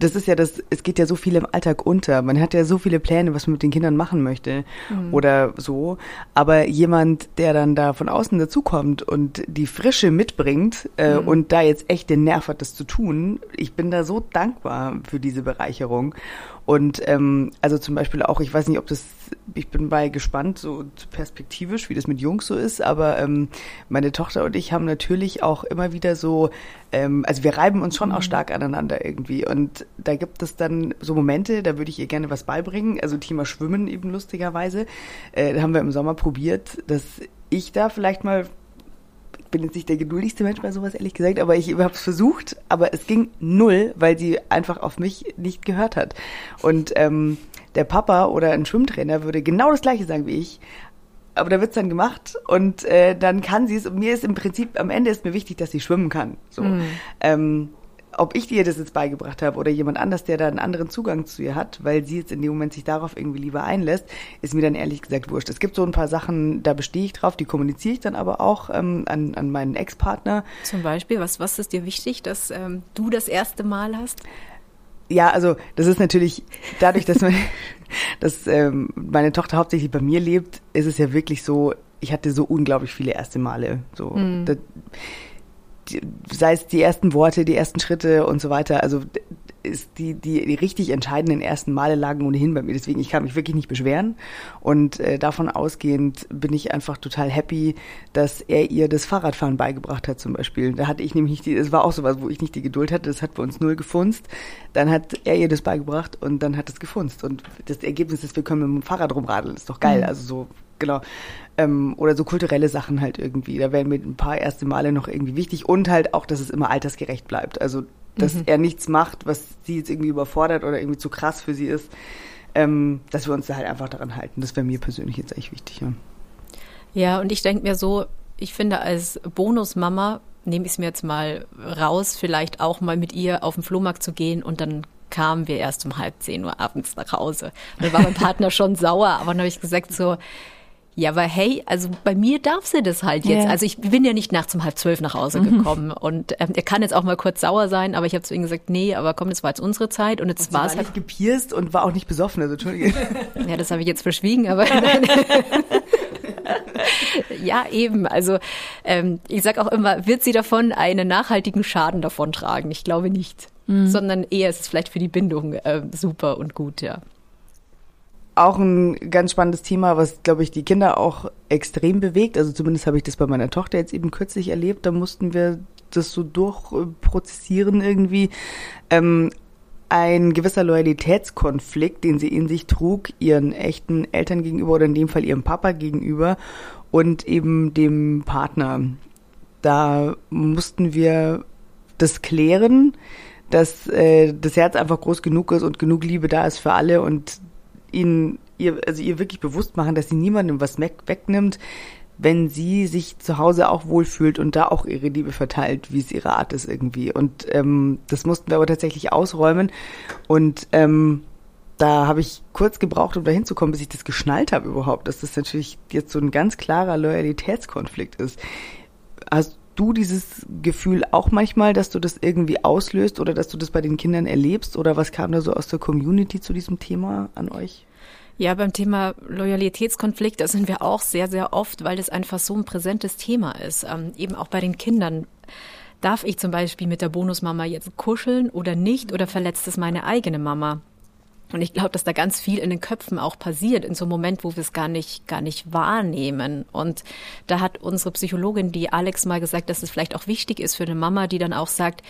das ist ja das, es geht ja so viel im Alltag unter. Man hat ja so viele Pläne, was man mit den Kindern machen möchte mhm. oder so. Aber jemand, der dann da von außen dazukommt und die Frische mitbringt äh, mhm. und da jetzt echt den Nerv hat, das zu tun, ich bin da so dankbar für diese Bereicherung. Und ähm, also zum Beispiel auch, ich weiß nicht, ob das, ich bin bei gespannt, so perspektivisch, wie das mit Jungs so ist, aber ähm, meine Tochter und ich haben natürlich auch immer wieder so, ähm, also wir reiben uns schon auch mhm. stark aneinander irgendwie. Und da gibt es dann so Momente, da würde ich ihr gerne was beibringen. Also Thema Schwimmen eben lustigerweise. Äh, da haben wir im Sommer probiert, dass ich da vielleicht mal bin jetzt nicht der geduldigste Mensch bei sowas, ehrlich gesagt, aber ich habe es versucht, aber es ging null, weil sie einfach auf mich nicht gehört hat. Und ähm, der Papa oder ein Schwimmtrainer würde genau das gleiche sagen wie ich, aber da wird's dann gemacht und äh, dann kann sie es. Und mir ist im Prinzip, am Ende ist mir wichtig, dass sie schwimmen kann. So. Mhm. Ähm, ob ich dir das jetzt beigebracht habe oder jemand anders, der da einen anderen Zugang zu ihr hat, weil sie jetzt in dem Moment sich darauf irgendwie lieber einlässt, ist mir dann ehrlich gesagt wurscht. Es gibt so ein paar Sachen, da bestehe ich drauf, die kommuniziere ich dann aber auch ähm, an, an meinen Ex-Partner. Zum Beispiel, was, was ist dir wichtig, dass ähm, du das erste Mal hast? Ja, also das ist natürlich dadurch, dass, meine, dass ähm, meine Tochter hauptsächlich bei mir lebt, ist es ja wirklich so, ich hatte so unglaublich viele erste Male. So, mhm. das, sei es die ersten Worte, die ersten Schritte und so weiter. Also ist die, die, die richtig entscheidenden ersten Male lagen ohnehin bei mir. Deswegen, ich kann mich wirklich nicht beschweren. Und äh, davon ausgehend bin ich einfach total happy, dass er ihr das Fahrradfahren beigebracht hat zum Beispiel. Da hatte ich nämlich nicht die, es war auch sowas, wo ich nicht die Geduld hatte, das hat bei uns null gefunzt. Dann hat er ihr das beigebracht und dann hat es gefunzt. Und das Ergebnis ist, wir können mit dem Fahrrad rumradeln. Ist doch geil. Mhm. Also so genau. Ähm, oder so kulturelle Sachen halt irgendwie. Da wären mir ein paar erste Male noch irgendwie wichtig und halt auch, dass es immer altersgerecht bleibt. Also, dass mhm. er nichts macht, was sie jetzt irgendwie überfordert oder irgendwie zu krass für sie ist. Ähm, dass wir uns da halt einfach daran halten. Das wäre mir persönlich jetzt echt wichtig. Ja, ja und ich denke mir so, ich finde als Bonusmama nehme ich es mir jetzt mal raus, vielleicht auch mal mit ihr auf den Flohmarkt zu gehen und dann kamen wir erst um halb zehn Uhr abends nach Hause. Und dann war mein Partner schon sauer, aber dann habe ich gesagt so, ja, aber hey, also bei mir darf sie das halt jetzt. Yeah. Also ich bin ja nicht nachts um halb zwölf nach Hause mhm. gekommen und ähm, er kann jetzt auch mal kurz sauer sein, aber ich habe zu ihm gesagt, nee, aber komm, das war jetzt unsere Zeit und jetzt war es halt. gepierst und war auch nicht besoffen, also entschuldige. ja, das habe ich jetzt verschwiegen, aber ja, eben. Also ähm, ich sag auch immer, wird sie davon einen nachhaltigen Schaden davontragen? Ich glaube nicht, mhm. sondern eher ist es vielleicht für die Bindung äh, super und gut, ja auch ein ganz spannendes Thema, was, glaube ich, die Kinder auch extrem bewegt. Also zumindest habe ich das bei meiner Tochter jetzt eben kürzlich erlebt. Da mussten wir das so durchprozessieren irgendwie. Ähm, ein gewisser Loyalitätskonflikt, den sie in sich trug, ihren echten Eltern gegenüber oder in dem Fall ihrem Papa gegenüber und eben dem Partner. Da mussten wir das klären, dass äh, das Herz einfach groß genug ist und genug Liebe da ist für alle und ihnen ihr, also ihr wirklich bewusst machen, dass sie niemandem was wegnimmt, wenn sie sich zu Hause auch wohlfühlt und da auch ihre Liebe verteilt, wie es ihre Art ist irgendwie. Und ähm, das mussten wir aber tatsächlich ausräumen. Und ähm, da habe ich kurz gebraucht, um da hinzukommen, bis ich das geschnallt habe überhaupt, dass das natürlich jetzt so ein ganz klarer Loyalitätskonflikt ist. Hast du dieses Gefühl auch manchmal, dass du das irgendwie auslöst oder dass du das bei den Kindern erlebst? Oder was kam da so aus der Community zu diesem Thema an euch? Ja, beim Thema Loyalitätskonflikt, da sind wir auch sehr, sehr oft, weil das einfach so ein präsentes Thema ist. Ähm, eben auch bei den Kindern. Darf ich zum Beispiel mit der Bonusmama jetzt kuscheln oder nicht? Oder verletzt es meine eigene Mama? Und ich glaube, dass da ganz viel in den Köpfen auch passiert, in so einem Moment, wo wir es gar nicht, gar nicht wahrnehmen. Und da hat unsere Psychologin, die Alex mal gesagt, dass es vielleicht auch wichtig ist für eine Mama, die dann auch sagt,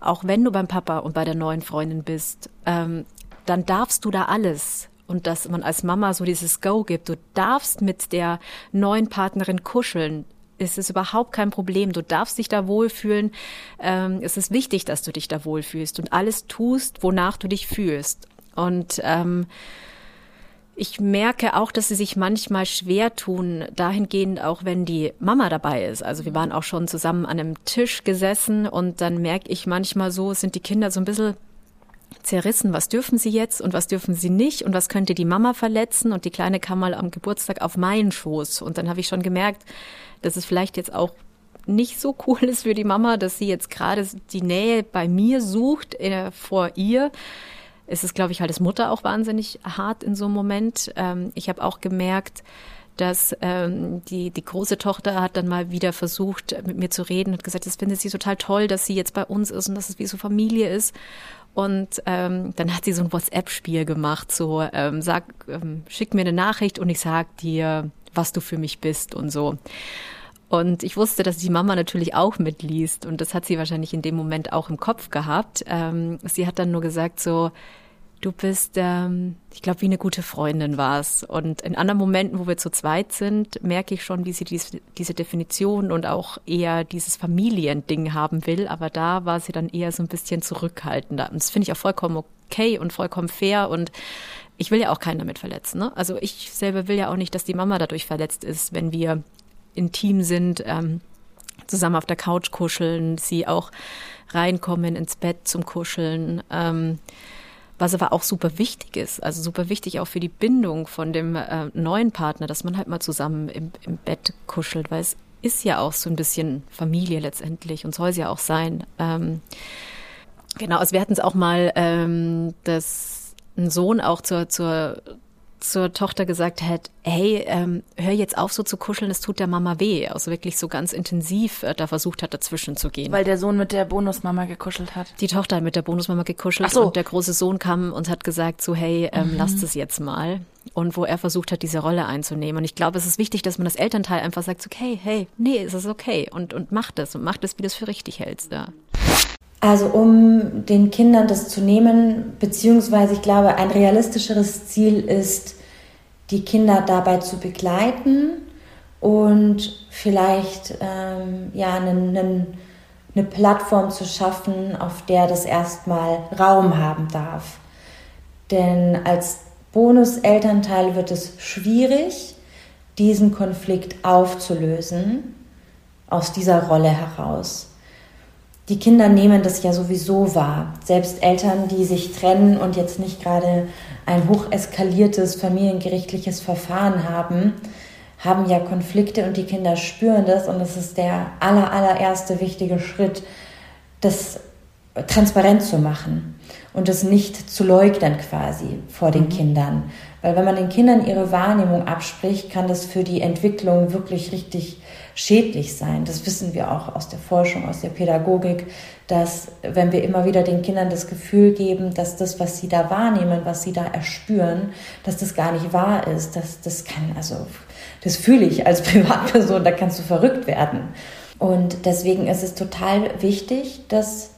auch wenn du beim Papa und bei der neuen Freundin bist, ähm, dann darfst du da alles. Und dass man als Mama so dieses Go gibt. Du darfst mit der neuen Partnerin kuscheln ist es überhaupt kein Problem. Du darfst dich da wohlfühlen. Ähm, es ist wichtig, dass du dich da wohlfühlst und alles tust, wonach du dich fühlst. Und ähm, ich merke auch, dass sie sich manchmal schwer tun, dahingehend auch wenn die Mama dabei ist. Also wir waren auch schon zusammen an einem Tisch gesessen und dann merke ich manchmal so, sind die Kinder so ein bisschen zerrissen, was dürfen sie jetzt und was dürfen sie nicht? Und was könnte die Mama verletzen? Und die Kleine kam mal am Geburtstag auf meinen Schoß. Und dann habe ich schon gemerkt, dass es vielleicht jetzt auch nicht so cool ist für die Mama, dass sie jetzt gerade die Nähe bei mir sucht äh, vor ihr ist es, glaube ich, halt als Mutter auch wahnsinnig hart in so einem Moment. Ähm, ich habe auch gemerkt, dass ähm, die, die große Tochter hat dann mal wieder versucht, mit mir zu reden und gesagt, das findet sie total toll, dass sie jetzt bei uns ist und dass es wie so Familie ist. Und ähm, dann hat sie so ein WhatsApp-Spiel gemacht, so ähm, sag, ähm, schick mir eine Nachricht und ich sag dir, was du für mich bist und so. Und ich wusste, dass die Mama natürlich auch mitliest und das hat sie wahrscheinlich in dem Moment auch im Kopf gehabt. Ähm, sie hat dann nur gesagt so, du bist, ähm, ich glaube, wie eine gute Freundin war's. Und in anderen Momenten, wo wir zu zweit sind, merke ich schon, wie sie dies, diese Definition und auch eher dieses Familiending haben will. Aber da war sie dann eher so ein bisschen zurückhaltender. Und das finde ich auch vollkommen okay und vollkommen fair und ich will ja auch keinen damit verletzen. Ne? Also ich selber will ja auch nicht, dass die Mama dadurch verletzt ist, wenn wir intim sind, ähm, zusammen auf der Couch kuscheln, sie auch reinkommen ins Bett zum Kuscheln. Ähm, was aber auch super wichtig ist, also super wichtig auch für die Bindung von dem äh, neuen Partner, dass man halt mal zusammen im, im Bett kuschelt, weil es ist ja auch so ein bisschen Familie letztendlich und soll es ja auch sein. Ähm, genau, also wir hatten es auch mal, ähm, dass ein Sohn auch zur, zur zur Tochter gesagt hat, hey, ähm, hör jetzt auf so zu kuscheln, es tut der Mama weh. Also wirklich so ganz intensiv äh, da versucht hat, dazwischen zu gehen. Weil der Sohn mit der Bonusmama gekuschelt hat. Die Tochter hat mit der Bonusmama gekuschelt so. und der große Sohn kam und hat gesagt so, hey, ähm, mhm. lasst es jetzt mal. Und wo er versucht hat, diese Rolle einzunehmen. Und ich glaube, es ist wichtig, dass man das Elternteil einfach sagt, so, okay, hey, nee, es ist okay. Und, und mach das und mach das, wie du es für richtig hältst. Ja. Also um den Kindern das zu nehmen, beziehungsweise ich glaube, ein realistischeres Ziel ist, die Kinder dabei zu begleiten und vielleicht ähm, ja einen, einen, eine Plattform zu schaffen, auf der das erstmal Raum haben darf. Denn als Bonuselternteil wird es schwierig, diesen Konflikt aufzulösen aus dieser Rolle heraus die Kinder nehmen das ja sowieso wahr. Selbst Eltern, die sich trennen und jetzt nicht gerade ein hoch eskaliertes familiengerichtliches Verfahren haben, haben ja Konflikte und die Kinder spüren das und das ist der aller, allererste wichtige Schritt, das transparent zu machen und das nicht zu leugnen quasi vor den mhm. Kindern. Weil wenn man den Kindern ihre Wahrnehmung abspricht, kann das für die Entwicklung wirklich richtig schädlich sein. Das wissen wir auch aus der Forschung, aus der Pädagogik, dass wenn wir immer wieder den Kindern das Gefühl geben, dass das, was sie da wahrnehmen, was sie da erspüren, dass das gar nicht wahr ist, dass das kann, also das fühle ich als Privatperson, da kannst du verrückt werden. Und deswegen ist es total wichtig, das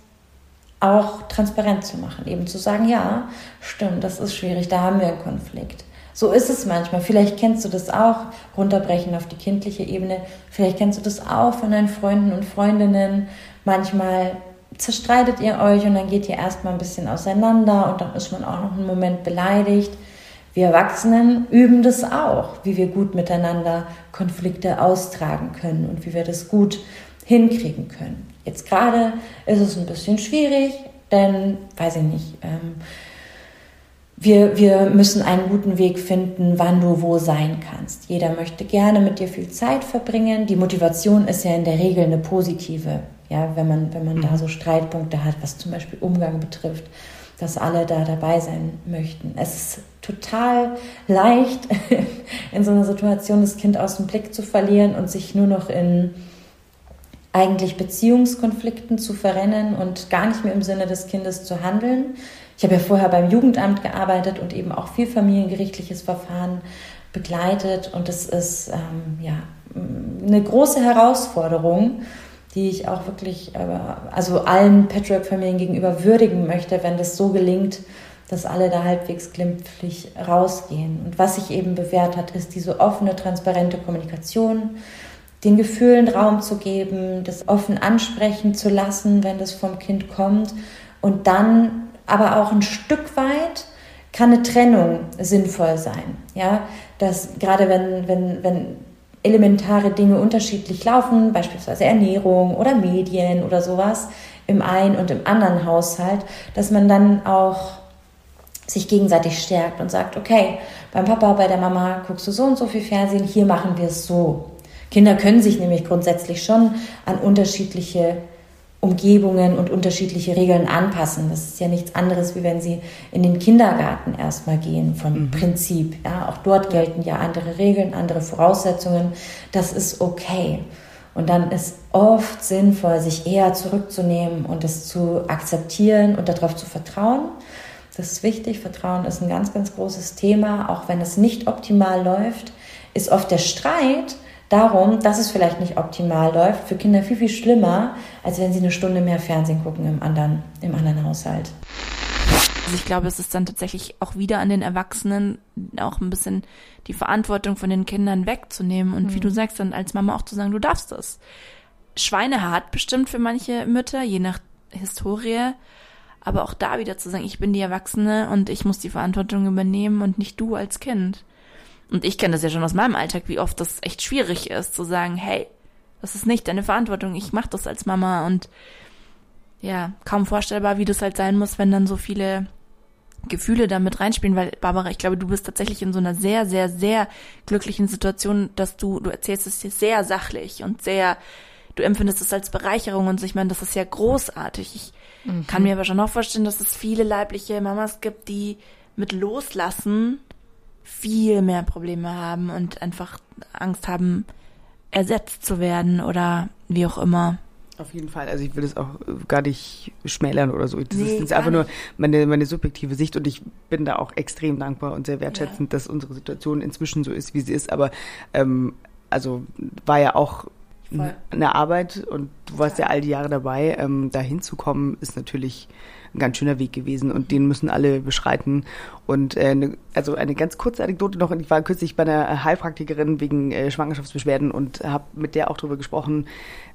auch transparent zu machen, eben zu sagen, ja, stimmt, das ist schwierig, da haben wir einen Konflikt. So ist es manchmal. Vielleicht kennst du das auch, runterbrechen auf die kindliche Ebene. Vielleicht kennst du das auch von deinen Freunden und Freundinnen. Manchmal zerstreitet ihr euch und dann geht ihr erstmal ein bisschen auseinander und dann ist man auch noch einen Moment beleidigt. Wir Erwachsenen üben das auch, wie wir gut miteinander Konflikte austragen können und wie wir das gut hinkriegen können. Jetzt gerade ist es ein bisschen schwierig, denn, weiß ich nicht, ähm, wir, wir müssen einen guten Weg finden, wann du wo sein kannst. Jeder möchte gerne mit dir viel Zeit verbringen. Die Motivation ist ja in der Regel eine positive. Ja, wenn man, wenn man mhm. da so Streitpunkte hat, was zum Beispiel Umgang betrifft, dass alle da dabei sein möchten. Es ist total leicht, in so einer Situation das Kind aus dem Blick zu verlieren und sich nur noch in eigentlich Beziehungskonflikten zu verrennen und gar nicht mehr im Sinne des Kindes zu handeln. Ich habe ja vorher beim Jugendamt gearbeitet und eben auch viel familiengerichtliches Verfahren begleitet und das ist ähm, ja eine große Herausforderung, die ich auch wirklich äh, also allen Patchwork-Familien gegenüber würdigen möchte, wenn das so gelingt, dass alle da halbwegs glimpflich rausgehen. Und was sich eben bewährt hat, ist diese offene, transparente Kommunikation, den Gefühlen Raum zu geben, das offen ansprechen zu lassen, wenn das vom Kind kommt und dann aber auch ein Stück weit kann eine Trennung sinnvoll sein. Ja, dass gerade wenn, wenn, wenn elementare Dinge unterschiedlich laufen, beispielsweise Ernährung oder Medien oder sowas im einen und im anderen Haushalt, dass man dann auch sich gegenseitig stärkt und sagt, okay, beim Papa, bei der Mama guckst du so und so viel Fernsehen, hier machen wir es so. Kinder können sich nämlich grundsätzlich schon an unterschiedliche Umgebungen und unterschiedliche Regeln anpassen. Das ist ja nichts anderes, wie wenn sie in den Kindergarten erstmal gehen, vom mhm. Prinzip. Ja, auch dort gelten ja andere Regeln, andere Voraussetzungen. Das ist okay. Und dann ist oft sinnvoll, sich eher zurückzunehmen und es zu akzeptieren und darauf zu vertrauen. Das ist wichtig. Vertrauen ist ein ganz, ganz großes Thema. Auch wenn es nicht optimal läuft, ist oft der Streit darum, dass es vielleicht nicht optimal läuft, für Kinder viel, viel schlimmer, als wenn sie eine Stunde mehr Fernsehen gucken im anderen, im anderen Haushalt. Also ich glaube, es ist dann tatsächlich auch wieder an den Erwachsenen, auch ein bisschen die Verantwortung von den Kindern wegzunehmen und mhm. wie du sagst, dann als Mama auch zu sagen, du darfst das. Schweinehart bestimmt für manche Mütter, je nach Historie. Aber auch da wieder zu sagen, ich bin die Erwachsene und ich muss die Verantwortung übernehmen und nicht du als Kind. Und ich kenne das ja schon aus meinem Alltag, wie oft das echt schwierig ist, zu sagen, hey, das ist nicht deine Verantwortung, ich mache das als Mama und ja, kaum vorstellbar, wie das halt sein muss, wenn dann so viele Gefühle damit reinspielen, weil Barbara, ich glaube, du bist tatsächlich in so einer sehr, sehr, sehr glücklichen Situation, dass du, du erzählst es dir sehr sachlich und sehr, du empfindest es als Bereicherung und ich meine, das ist ja großartig. Ich mhm. kann mir aber schon auch vorstellen, dass es viele leibliche Mamas gibt, die mit Loslassen viel mehr Probleme haben und einfach Angst haben, ersetzt zu werden oder wie auch immer. Auf jeden Fall. Also ich will das auch gar nicht schmälern oder so. Das nee, ist einfach nur meine, meine subjektive Sicht und ich bin da auch extrem dankbar und sehr wertschätzend, ja. dass unsere Situation inzwischen so ist, wie sie ist. Aber ähm, also war ja auch Voll. eine Arbeit und du warst ja all die Jahre dabei. Ähm, da hinzukommen ist natürlich ein ganz schöner Weg gewesen und den müssen alle beschreiten. Und äh, ne, also eine ganz kurze Anekdote noch, ich war kürzlich bei einer Heilpraktikerin wegen äh, Schwangerschaftsbeschwerden und habe mit der auch darüber gesprochen,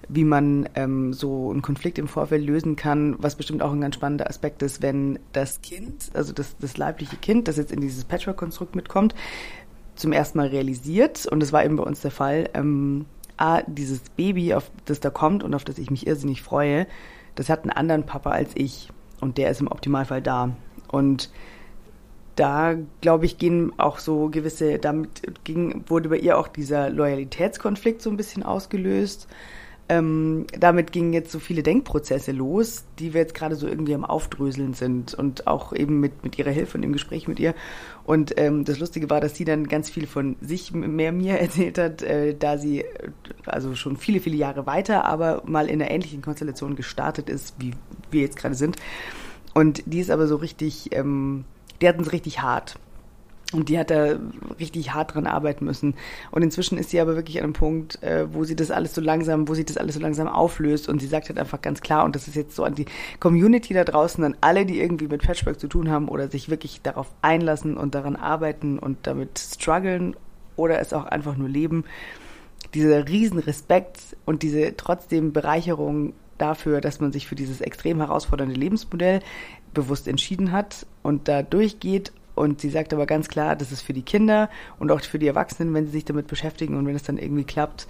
wie man ähm, so einen Konflikt im Vorfeld lösen kann, was bestimmt auch ein ganz spannender Aspekt ist, wenn das Kind, also das, das leibliche Kind, das jetzt in dieses Patchwork-Konstrukt mitkommt, zum ersten Mal realisiert, und das war eben bei uns der Fall, ähm, A, dieses Baby, auf das da kommt und auf das ich mich irrsinnig freue, das hat einen anderen Papa als ich und der ist im Optimalfall da. Und da, glaube ich, gehen auch so gewisse, damit ging, wurde bei ihr auch dieser Loyalitätskonflikt so ein bisschen ausgelöst. Ähm, damit gingen jetzt so viele Denkprozesse los, die wir jetzt gerade so irgendwie am Aufdröseln sind und auch eben mit, mit ihrer Hilfe und im Gespräch mit ihr. Und ähm, das Lustige war, dass sie dann ganz viel von sich mehr mir erzählt hat, äh, da sie also schon viele, viele Jahre weiter, aber mal in einer ähnlichen Konstellation gestartet ist, wie wir jetzt gerade sind. Und die ist aber so richtig, ähm, die hatten es richtig hart. Und die hat da richtig hart dran arbeiten müssen. Und inzwischen ist sie aber wirklich an einem Punkt, äh, wo sie das alles so langsam, wo sie das alles so langsam auflöst. Und sie sagt halt einfach ganz klar, und das ist jetzt so an die Community da draußen, an alle, die irgendwie mit Patchwork zu tun haben oder sich wirklich darauf einlassen und daran arbeiten und damit strugglen oder es auch einfach nur leben. Dieser riesen Respekt und diese trotzdem Bereicherung dafür, dass man sich für dieses extrem herausfordernde Lebensmodell bewusst entschieden hat und da durchgeht und sie sagt aber ganz klar, das ist für die Kinder und auch für die Erwachsenen, wenn sie sich damit beschäftigen und wenn es dann irgendwie klappt,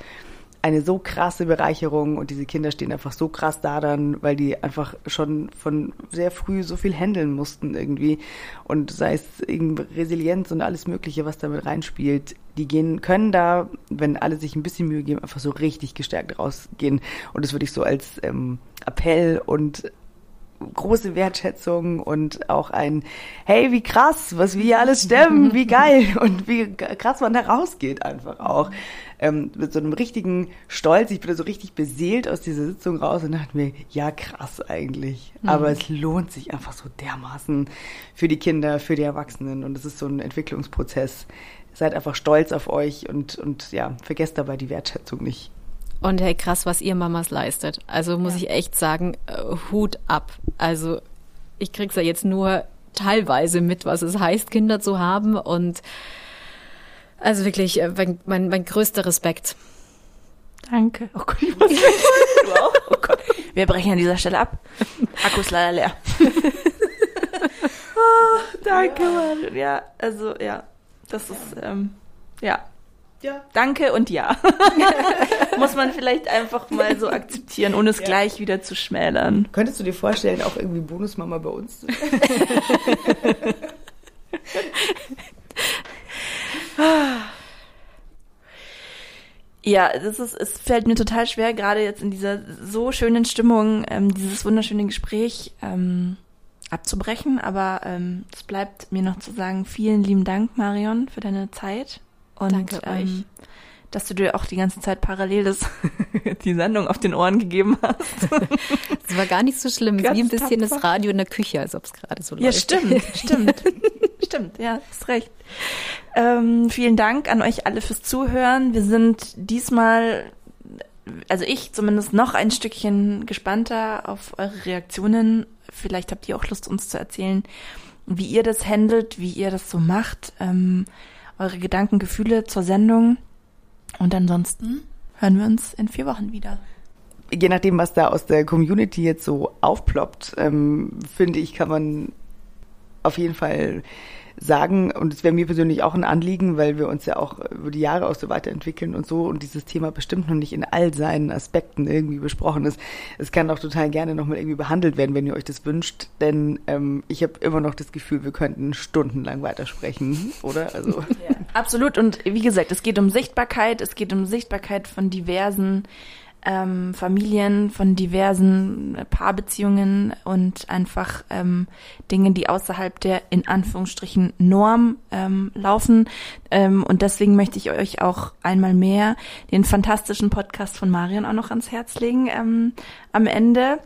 eine so krasse Bereicherung und diese Kinder stehen einfach so krass da dann, weil die einfach schon von sehr früh so viel handeln mussten irgendwie. Und sei es Resilienz und alles Mögliche, was damit reinspielt, die gehen, können da, wenn alle sich ein bisschen Mühe geben, einfach so richtig gestärkt rausgehen. Und das würde ich so als ähm, Appell und große Wertschätzung und auch ein, hey, wie krass, was wir hier alles stemmen, wie geil und wie krass man da rausgeht einfach auch. Ähm, mit so einem richtigen Stolz, ich bin da so richtig beseelt aus dieser Sitzung raus und dachte mir, ja krass eigentlich. Mhm. Aber es lohnt sich einfach so dermaßen für die Kinder, für die Erwachsenen und es ist so ein Entwicklungsprozess. Seid einfach stolz auf euch und, und ja, vergesst dabei die Wertschätzung nicht. Und hey, krass, was ihr Mamas leistet. Also muss ja. ich echt sagen, äh, Hut ab. Also ich krieg's ja jetzt nur teilweise mit, was es heißt, Kinder zu haben. Und also wirklich, äh, mein, mein, mein größter Respekt. Danke. Oh Gott, ich muss? Oh Gott. Wir brechen an dieser Stelle ab. Akku ist leider leer. oh, danke, Mann. Ja, also ja, das ist, ähm, ja, ja. Danke und ja. Muss man vielleicht einfach mal so akzeptieren, ohne es ja. gleich wieder zu schmälern. Könntest du dir vorstellen, auch irgendwie Bonusmama bei uns zu Ja, das ist, es fällt mir total schwer, gerade jetzt in dieser so schönen Stimmung, ähm, dieses wunderschöne Gespräch ähm, abzubrechen. Aber ähm, es bleibt mir noch zu sagen, vielen lieben Dank, Marion, für deine Zeit. Und Danke ähm, euch. dass du dir auch die ganze Zeit parallel das, die Sendung auf den Ohren gegeben hast. Das war gar nicht so schlimm. Ganz wie ein bisschen tapfer. das Radio in der Küche, als ob es gerade so läuft. Ja, stimmt, stimmt. stimmt, ja, hast recht. Ähm, vielen Dank an euch alle fürs Zuhören. Wir sind diesmal, also ich zumindest noch ein Stückchen gespannter auf eure Reaktionen. Vielleicht habt ihr auch Lust, uns zu erzählen, wie ihr das handelt, wie ihr das so macht. Ähm, eure Gedanken, Gefühle zur Sendung. Und ansonsten hören wir uns in vier Wochen wieder. Je nachdem, was da aus der Community jetzt so aufploppt, ähm, finde ich, kann man auf jeden Fall sagen, und es wäre mir persönlich auch ein Anliegen, weil wir uns ja auch über die Jahre auch so weiterentwickeln und so und dieses Thema bestimmt noch nicht in all seinen Aspekten irgendwie besprochen ist. Es kann auch total gerne nochmal irgendwie behandelt werden, wenn ihr euch das wünscht, denn ähm, ich habe immer noch das Gefühl, wir könnten stundenlang weitersprechen, oder? Also. Ja, absolut und wie gesagt, es geht um Sichtbarkeit, es geht um Sichtbarkeit von diversen ähm, Familien, von diversen Paarbeziehungen und einfach ähm, Dinge, die außerhalb der in Anführungsstrichen Norm ähm, laufen. Ähm, und deswegen möchte ich euch auch einmal mehr den fantastischen Podcast von Marion auch noch ans Herz legen ähm, am Ende.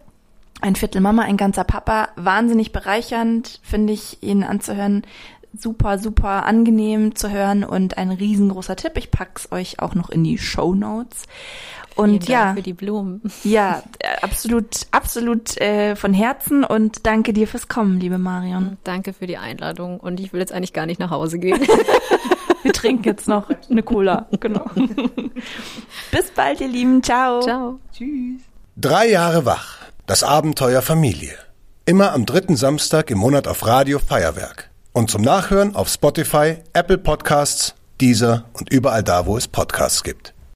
Ein Viertel Mama, ein ganzer Papa. Wahnsinnig bereichernd, finde ich, ihn anzuhören super, super angenehm zu hören und ein riesengroßer Tipp. Ich pack's euch auch noch in die Show Notes. Und ja, für die Blumen. Ja, äh, absolut, absolut äh, von Herzen und danke dir fürs Kommen, liebe Marion. Danke für die Einladung und ich will jetzt eigentlich gar nicht nach Hause gehen. Wir trinken jetzt noch eine Cola, genau. Bis bald, ihr Lieben. Ciao. Ciao. Tschüss. Drei Jahre wach. Das Abenteuer Familie. Immer am dritten Samstag im Monat auf Radio Feuerwerk. Und zum Nachhören auf Spotify, Apple Podcasts, Deezer und überall da, wo es Podcasts gibt.